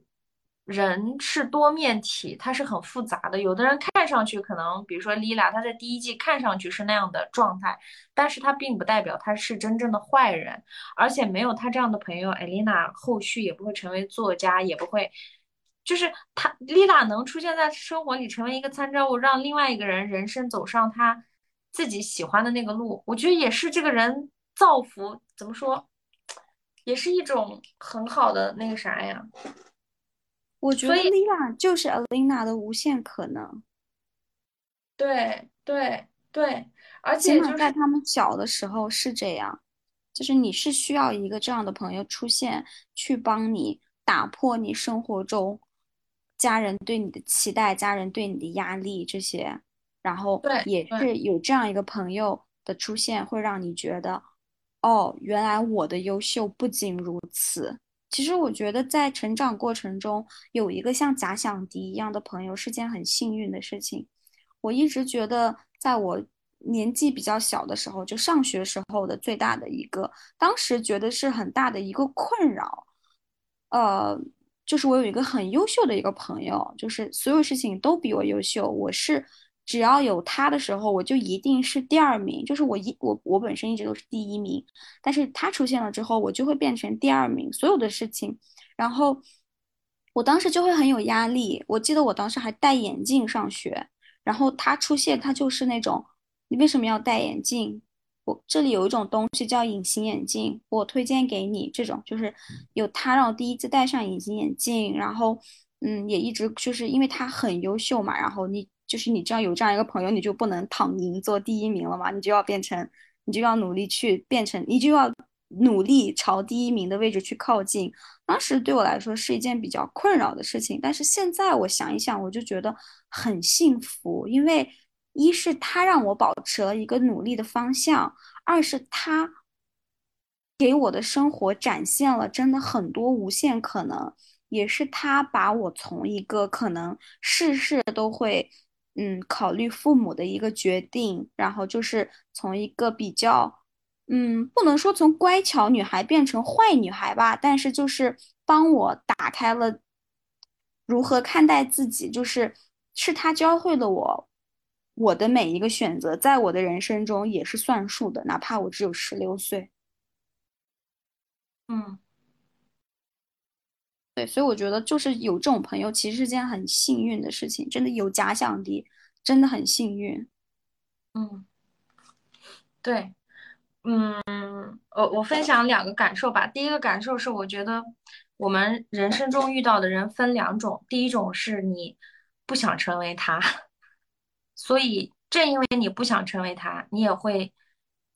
人是多面体，它是很复杂的。有的人看上去可能，比如说 Lila，她在第一季看上去是那样的状态，但是她并不代表她是真正的坏人。而且没有她这样的朋友，Elena 后续也不会成为作家，也不会，就是她 Lila 能出现在生活里，成为一个参照物，让另外一个人人生走上他自己喜欢的那个路，我觉得也是这个人造福，怎么说，也是一种很好的那个啥呀。我觉得 Lina 就是 Alina 的无限可能。对对对，而且就是在他们小的时候是这样，就是你是需要一个这样的朋友出现，去帮你打破你生活中家人对你的期待、家人对你的压力这些，然后也是有这样一个朋友的出现，会让你觉得，哦，原来我的优秀不仅如此。其实我觉得，在成长过程中有一个像假想敌一样的朋友是件很幸运的事情。我一直觉得，在我年纪比较小的时候，就上学时候的最大的一个，当时觉得是很大的一个困扰，呃，就是我有一个很优秀的一个朋友，就是所有事情都比我优秀，我是。只要有他的时候，我就一定是第二名。就是我一我我本身一直都是第一名，但是他出现了之后，我就会变成第二名。所有的事情，然后我当时就会很有压力。我记得我当时还戴眼镜上学，然后他出现，他就是那种你为什么要戴眼镜？我这里有一种东西叫隐形眼镜，我推荐给你。这种就是有他让我第一次戴上隐形眼镜，然后嗯，也一直就是因为他很优秀嘛，然后你。就是你知道有这样一个朋友，你就不能躺赢做第一名了吗？你就要变成，你就要努力去变成，你就要努力朝第一名的位置去靠近。当时对我来说是一件比较困扰的事情，但是现在我想一想，我就觉得很幸福，因为一是他让我保持了一个努力的方向，二是他给我的生活展现了真的很多无限可能，也是他把我从一个可能事事都会。嗯，考虑父母的一个决定，然后就是从一个比较，嗯，不能说从乖巧女孩变成坏女孩吧，但是就是帮我打开了如何看待自己，就是是他教会了我，我的每一个选择在我的人生中也是算数的，哪怕我只有十六岁。嗯。对，所以我觉得就是有这种朋友，其实是件很幸运的事情。真的有假想敌，真的很幸运。嗯，对，嗯，我我分享两个感受吧。第一个感受是，我觉得我们人生中遇到的人分两种，第一种是你不想成为他，*laughs* 所以正因为你不想成为他，你也会。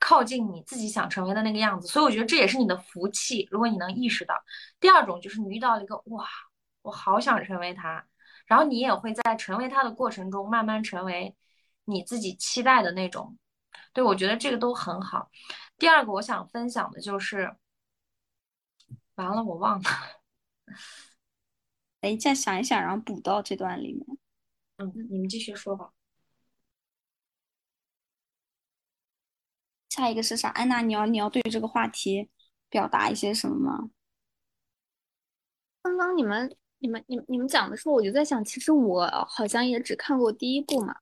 靠近你自己想成为的那个样子，所以我觉得这也是你的福气。如果你能意识到，第二种就是你遇到了一个哇，我好想成为他，然后你也会在成为他的过程中慢慢成为你自己期待的那种。对我觉得这个都很好。第二个我想分享的就是，完了我忘了，等一下想一想，然后补到这段里面。嗯，你们继续说吧。下一个是啥？安娜，你要你要对这个话题表达一些什么吗？刚刚你们你们你你们讲的时候，我就在想，其实我好像也只看过第一部嘛。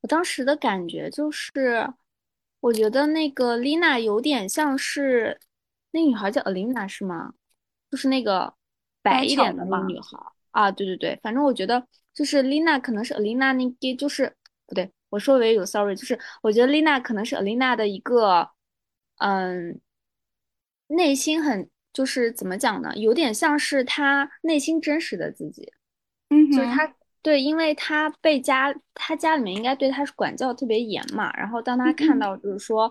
我当时的感觉就是，我觉得那个丽娜有点像是那女孩叫 Alina 是吗？就是那个白一点的那个女孩啊，对对对，反正我觉得就是丽娜可能是 Alina 那个就是。我说为有 sorry，就是我觉得丽娜可能是 Alina 的一个，嗯，内心很就是怎么讲呢？有点像是她内心真实的自己，嗯，就是她对，因为她被家，她家里面应该对她是管教特别严嘛。然后当她看到就是说，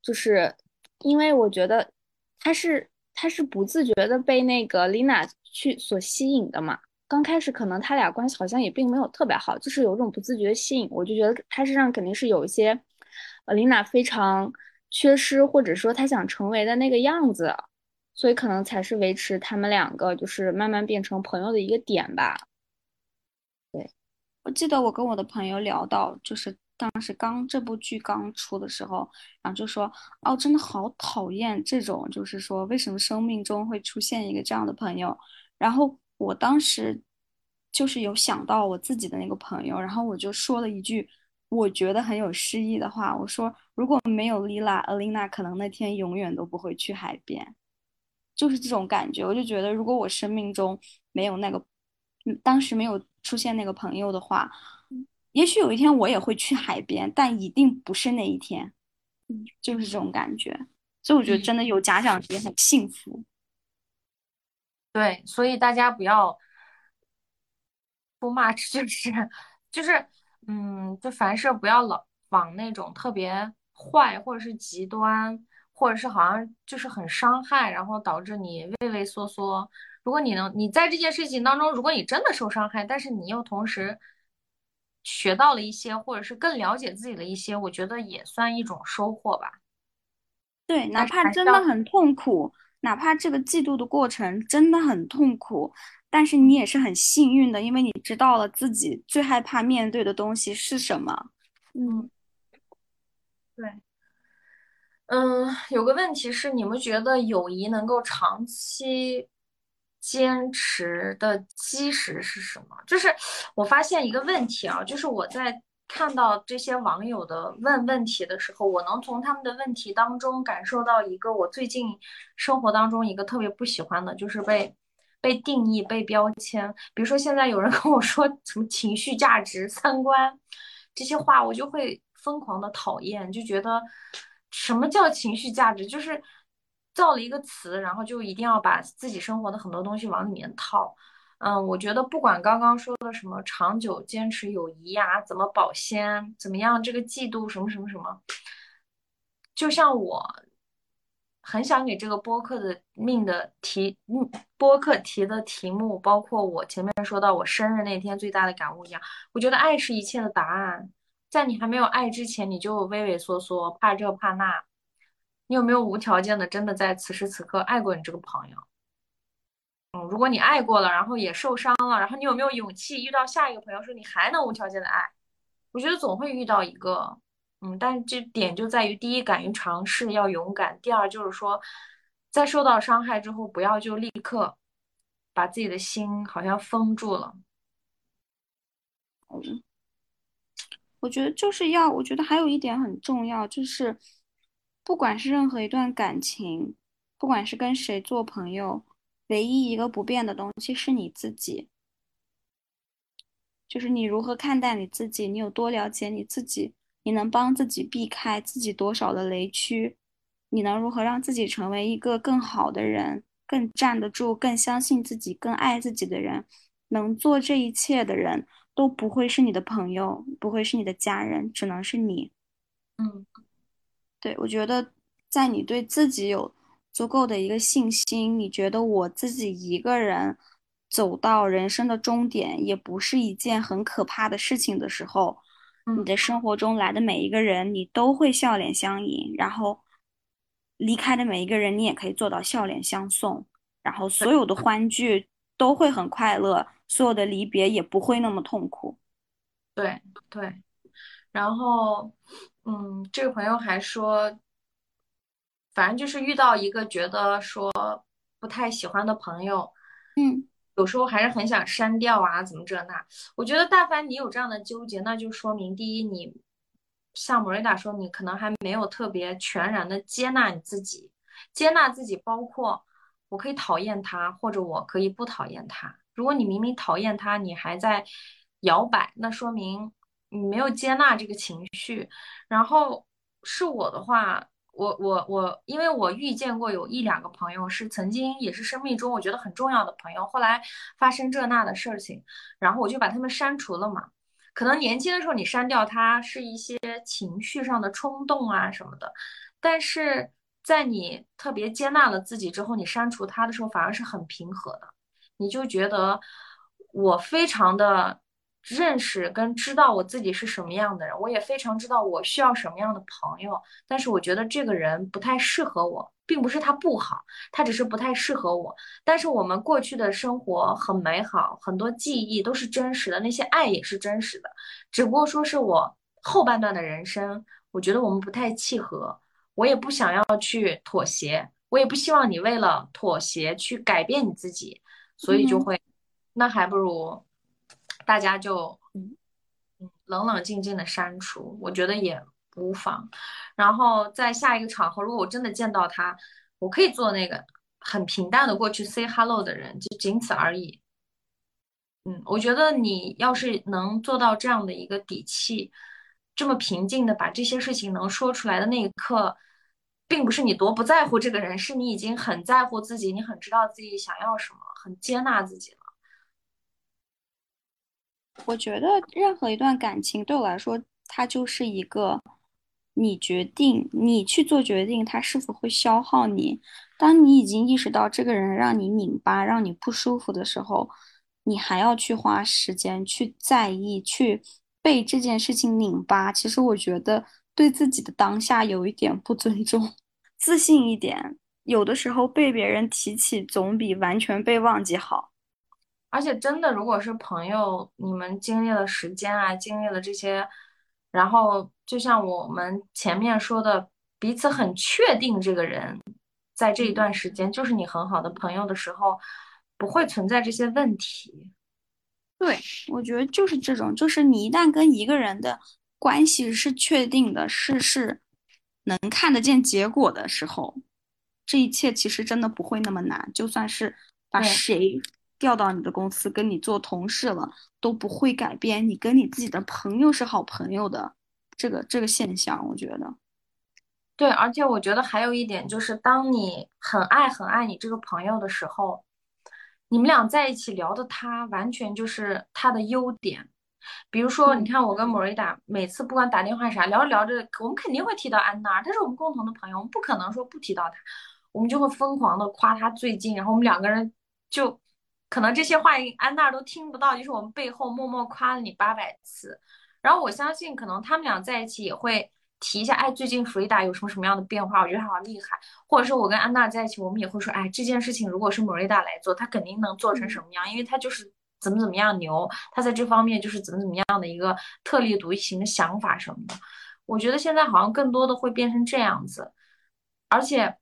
就是因为我觉得她是她是不自觉的被那个 Lina 去所吸引的嘛。刚开始可能他俩关系好像也并没有特别好，就是有种不自觉的吸引，我就觉得他身上肯定是有一些，呃，琳娜非常缺失，或者说他想成为的那个样子，所以可能才是维持他们两个就是慢慢变成朋友的一个点吧。对，我记得我跟我的朋友聊到，就是当时刚这部剧刚出的时候，然后就说，哦，真的好讨厌这种，就是说为什么生命中会出现一个这样的朋友，然后。我当时就是有想到我自己的那个朋友，然后我就说了一句我觉得很有诗意的话，我说如果没有 Lila、Alina，可能那天永远都不会去海边，就是这种感觉。我就觉得如果我生命中没有那个，嗯，当时没有出现那个朋友的话，也许有一天我也会去海边，但一定不是那一天，就是这种感觉。所以我觉得真的有假想敌很幸福。对，所以大家不要。不骂就是 *laughs* 就是，嗯，就凡事不要老往那种特别坏，或者是极端，或者是好像就是很伤害，然后导致你畏畏缩缩。如果你能，你在这件事情当中，如果你真的受伤害，但是你又同时学到了一些，或者是更了解自己的一些，我觉得也算一种收获吧。对，哪怕真的很痛苦，哪怕这个嫉妒的过程真的很痛苦。但是你也是很幸运的，因为你知道了自己最害怕面对的东西是什么。嗯，对，嗯，有个问题是，你们觉得友谊能够长期坚持的基石是什么？就是我发现一个问题啊，就是我在看到这些网友的问问题的时候，我能从他们的问题当中感受到一个我最近生活当中一个特别不喜欢的，就是被。被定义、被标签，比如说现在有人跟我说什么情绪价值、三观这些话，我就会疯狂的讨厌，就觉得什么叫情绪价值，就是造了一个词，然后就一定要把自己生活的很多东西往里面套。嗯，我觉得不管刚刚说的什么长久坚持友谊呀，怎么保鲜，怎么样，这个季度什么什么什么，就像我。很想给这个播客的命的题，嗯，播客题的题目，包括我前面说到我生日那天最大的感悟一样，我觉得爱是一切的答案。在你还没有爱之前，你就畏畏缩缩，怕这怕那。你有没有无条件的真的在此时此刻爱过你这个朋友？嗯，如果你爱过了，然后也受伤了，然后你有没有勇气遇到下一个朋友，说你还能无条件的爱？我觉得总会遇到一个。嗯，但这点就在于，第一，敢于尝试，要勇敢；第二，就是说，在受到伤害之后，不要就立刻把自己的心好像封住了。嗯，我觉得就是要，我觉得还有一点很重要，就是不管是任何一段感情，不管是跟谁做朋友，唯一一个不变的东西是你自己，就是你如何看待你自己，你有多了解你自己。你能帮自己避开自己多少的雷区？你能如何让自己成为一个更好的人，更站得住、更相信自己、更爱自己的人？能做这一切的人都不会是你的朋友，不会是你的家人，只能是你。嗯，对，我觉得在你对自己有足够的一个信心，你觉得我自己一个人走到人生的终点也不是一件很可怕的事情的时候。你的生活中来的每一个人，你都会笑脸相迎；然后离开的每一个人，你也可以做到笑脸相送。然后所有的欢聚都会很快乐，所有的离别也不会那么痛苦。对对。然后，嗯，这个朋友还说，反正就是遇到一个觉得说不太喜欢的朋友，嗯。有时候还是很想删掉啊，怎么这那？我觉得，但凡你有这样的纠结，那就说明第一，你像莫瑞达说，你可能还没有特别全然的接纳你自己，接纳自己，包括我可以讨厌他，或者我可以不讨厌他。如果你明明讨厌他，你还在摇摆，那说明你没有接纳这个情绪。然后是我的话。我我我，因为我遇见过有一两个朋友是曾经也是生命中我觉得很重要的朋友，后来发生这那的事情，然后我就把他们删除了嘛。可能年轻的时候你删掉他是一些情绪上的冲动啊什么的，但是在你特别接纳了自己之后，你删除他的时候反而是很平和的，你就觉得我非常的。认识跟知道我自己是什么样的人，我也非常知道我需要什么样的朋友。但是我觉得这个人不太适合我，并不是他不好，他只是不太适合我。但是我们过去的生活很美好，很多记忆都是真实的，那些爱也是真实的。只不过说是我后半段的人生，我觉得我们不太契合，我也不想要去妥协，我也不希望你为了妥协去改变你自己，所以就会，那还不如。大家就嗯冷冷静静的删除，我觉得也无妨。然后在下一个场合，如果我真的见到他，我可以做那个很平淡的过去 say hello 的人，就仅此而已。嗯，我觉得你要是能做到这样的一个底气，这么平静的把这些事情能说出来的那一刻，并不是你多不在乎这个人，是你已经很在乎自己，你很知道自己想要什么，很接纳自己了。我觉得任何一段感情对我来说，它就是一个你决定，你去做决定，它是否会消耗你。当你已经意识到这个人让你拧巴、让你不舒服的时候，你还要去花时间去在意，去被这件事情拧巴。其实我觉得对自己的当下有一点不尊重，自信一点，有的时候被别人提起总比完全被忘记好。而且真的，如果是朋友，你们经历了时间啊，经历了这些，然后就像我们前面说的，彼此很确定这个人在这一段时间就是你很好的朋友的时候，不会存在这些问题。对，我觉得就是这种，就是你一旦跟一个人的关系是确定的，是是能看得见结果的时候，这一切其实真的不会那么难。就算是把谁调到你的公司跟你做同事了，都不会改变你跟你自己的朋友是好朋友的这个这个现象。我觉得，对，而且我觉得还有一点就是，当你很爱很爱你这个朋友的时候，你们俩在一起聊的他完全就是他的优点。比如说，你嗯，看我跟莫瑞达每次不管打电话啥，聊着聊着，我们肯定会提到安娜，她是我们共同的朋友，我们不可能说不提到她，我们就会疯狂的夸她最近，然后我们两个人就可能这些话安娜都听不到，就是我们背后默默夸了你八百次。然后我相信，可能他们俩在一起也会提一下，哎，最近弗瑞达有什么什么样的变化，我觉得她好厉害。或者是我跟安娜在一起，我们也会说，哎，这件事情如果是莫瑞达来做，他肯定能做成什嗯，么样，因为他就是怎么怎么样牛，他在这方面就是怎么怎么样的一个特立独行的想法什么的。我觉得现在好像更多的会变成这样子，而且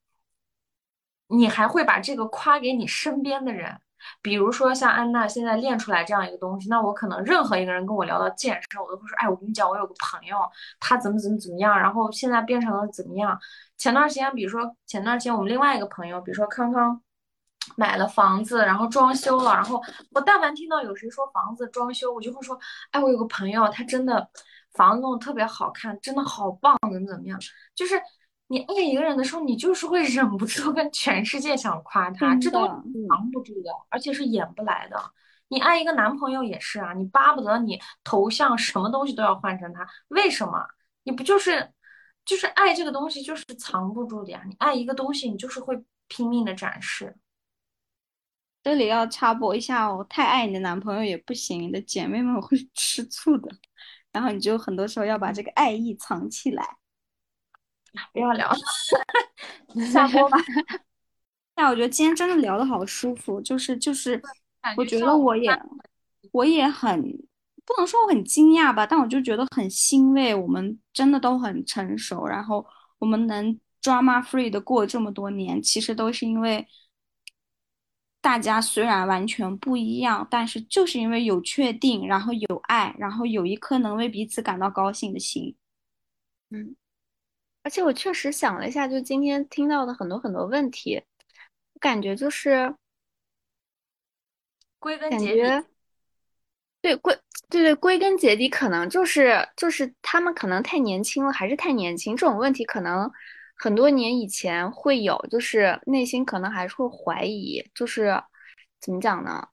你还会把这个夸给你身边的人。比如说像安娜现在练出来这样一个东西，那我可能任何一个人跟我聊到健身，我都会说，哎，我跟你讲，我有个朋友，他怎么怎么怎么样，然后现在变成了怎么样。前段时间，比如说前段时间我们另外一个朋友，比如说康康买了房子，然后装修了，然后我但凡听到有谁说房子装修，我就会说，哎，我有个朋友，他真的房子弄得特别好看，真的好棒，怎么怎么样。就是你爱一个人的时候，你就是会忍不住跟全世界想夸他，这东西真的，嗯。藏不住的，而且是演不来的。你爱一个男朋友也是啊，你巴不得你头像什么东西都要换成他，为什么？你不就是就是爱这个东西就是藏不住的呀？你爱一个东西，你就是会拼命的展示。这里要插播一下哦，太爱你的男朋友也不行，你的姐妹们会 *laughs* 吃醋的。然后你就很多时候要把这个爱意藏起来。不要聊了，*laughs* 下播吧。*laughs* 但我觉得今天真的聊的好舒服，就是就是，我觉得我也我也很不能说我很惊讶吧，但我就觉得很欣慰，我们真的都很成熟，然后我们能 drama free 的过这么多年，其实都是因为大家虽然完全不一样，但是就是因为有确定，然后有爱，然后有一颗能为彼此感到高兴的心。嗯，而且我确实想了一下，就今天听到的很多很多问题，我感觉就是归根结底。对归对对，归根结底可能就是就是他们可能太年轻了，还是太年轻。这种问题可能很多年以前会有，就是内心可能还是会怀疑，就是怎么讲呢？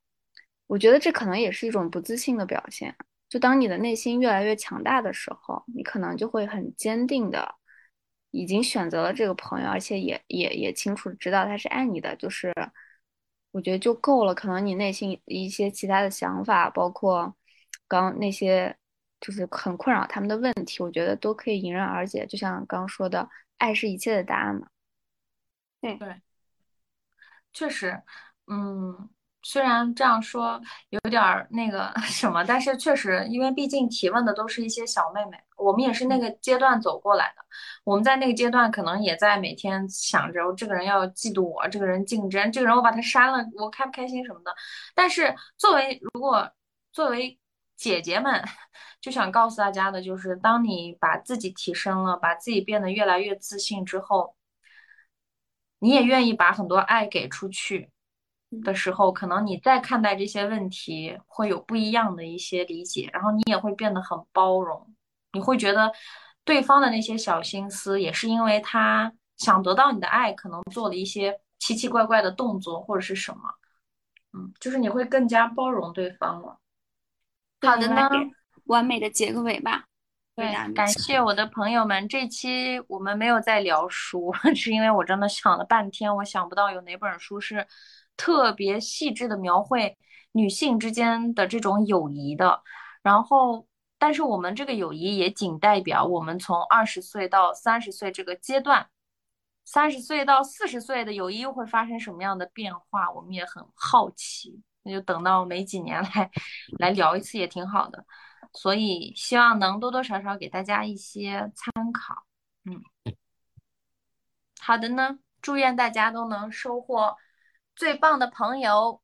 我觉得这可能也是一种不自信的表现。就当你的内心越来越强大的时候，你可能就会很坚定的已经选择了这个朋友，而且也也也清楚知道他是爱你的，就是我觉得就够了。可能你内心一些其他的想法，包括刚刚那些就是很困扰他们的问题，我觉得都可以迎刃而解。就像刚刚说的，爱是一切的答案嘛。对。对。确实，嗯，虽然这样说有点儿那个 *laughs* 什么，但是确实，因为毕竟提问的都是一些小妹妹，我们也是那个阶段走过来的。我们在那个阶段，可能也在每天想着这个人要嫉妒我，这个人竞争，这个人我把他删了，我开不开心什么的。但是作为如果作为姐姐们就想告诉大家的就是，当你把自己提升了，把自己变得越来越自信之后，你也愿意把很多爱给出去的时候，可能你再看待这些问题会有不一样的一些理解，然后你也会变得很包容，你会觉得对方的那些小心思也是因为他想得到你的爱，可能做了一些奇奇怪怪的动作或者是什么，嗯，就是你会更加包容对方了。好的呢，完美的结个尾吧。对，感谢我的朋友们。这期我们没有在聊书，*laughs* 是因为我真的想了半天，我想不到有哪本书是特别细致的描绘女性之间的这种友谊的。然后，但是我们这个友谊也仅代表我们从二十岁到三十岁这个阶段，三十岁到四十岁的友谊又会发生什么样的变化？我们也很好奇。那就等到没几年来来聊一次也挺好的，所以希望能多多少少给大家一些参考。嗯，好的呢，祝愿大家都能收获最棒的朋友。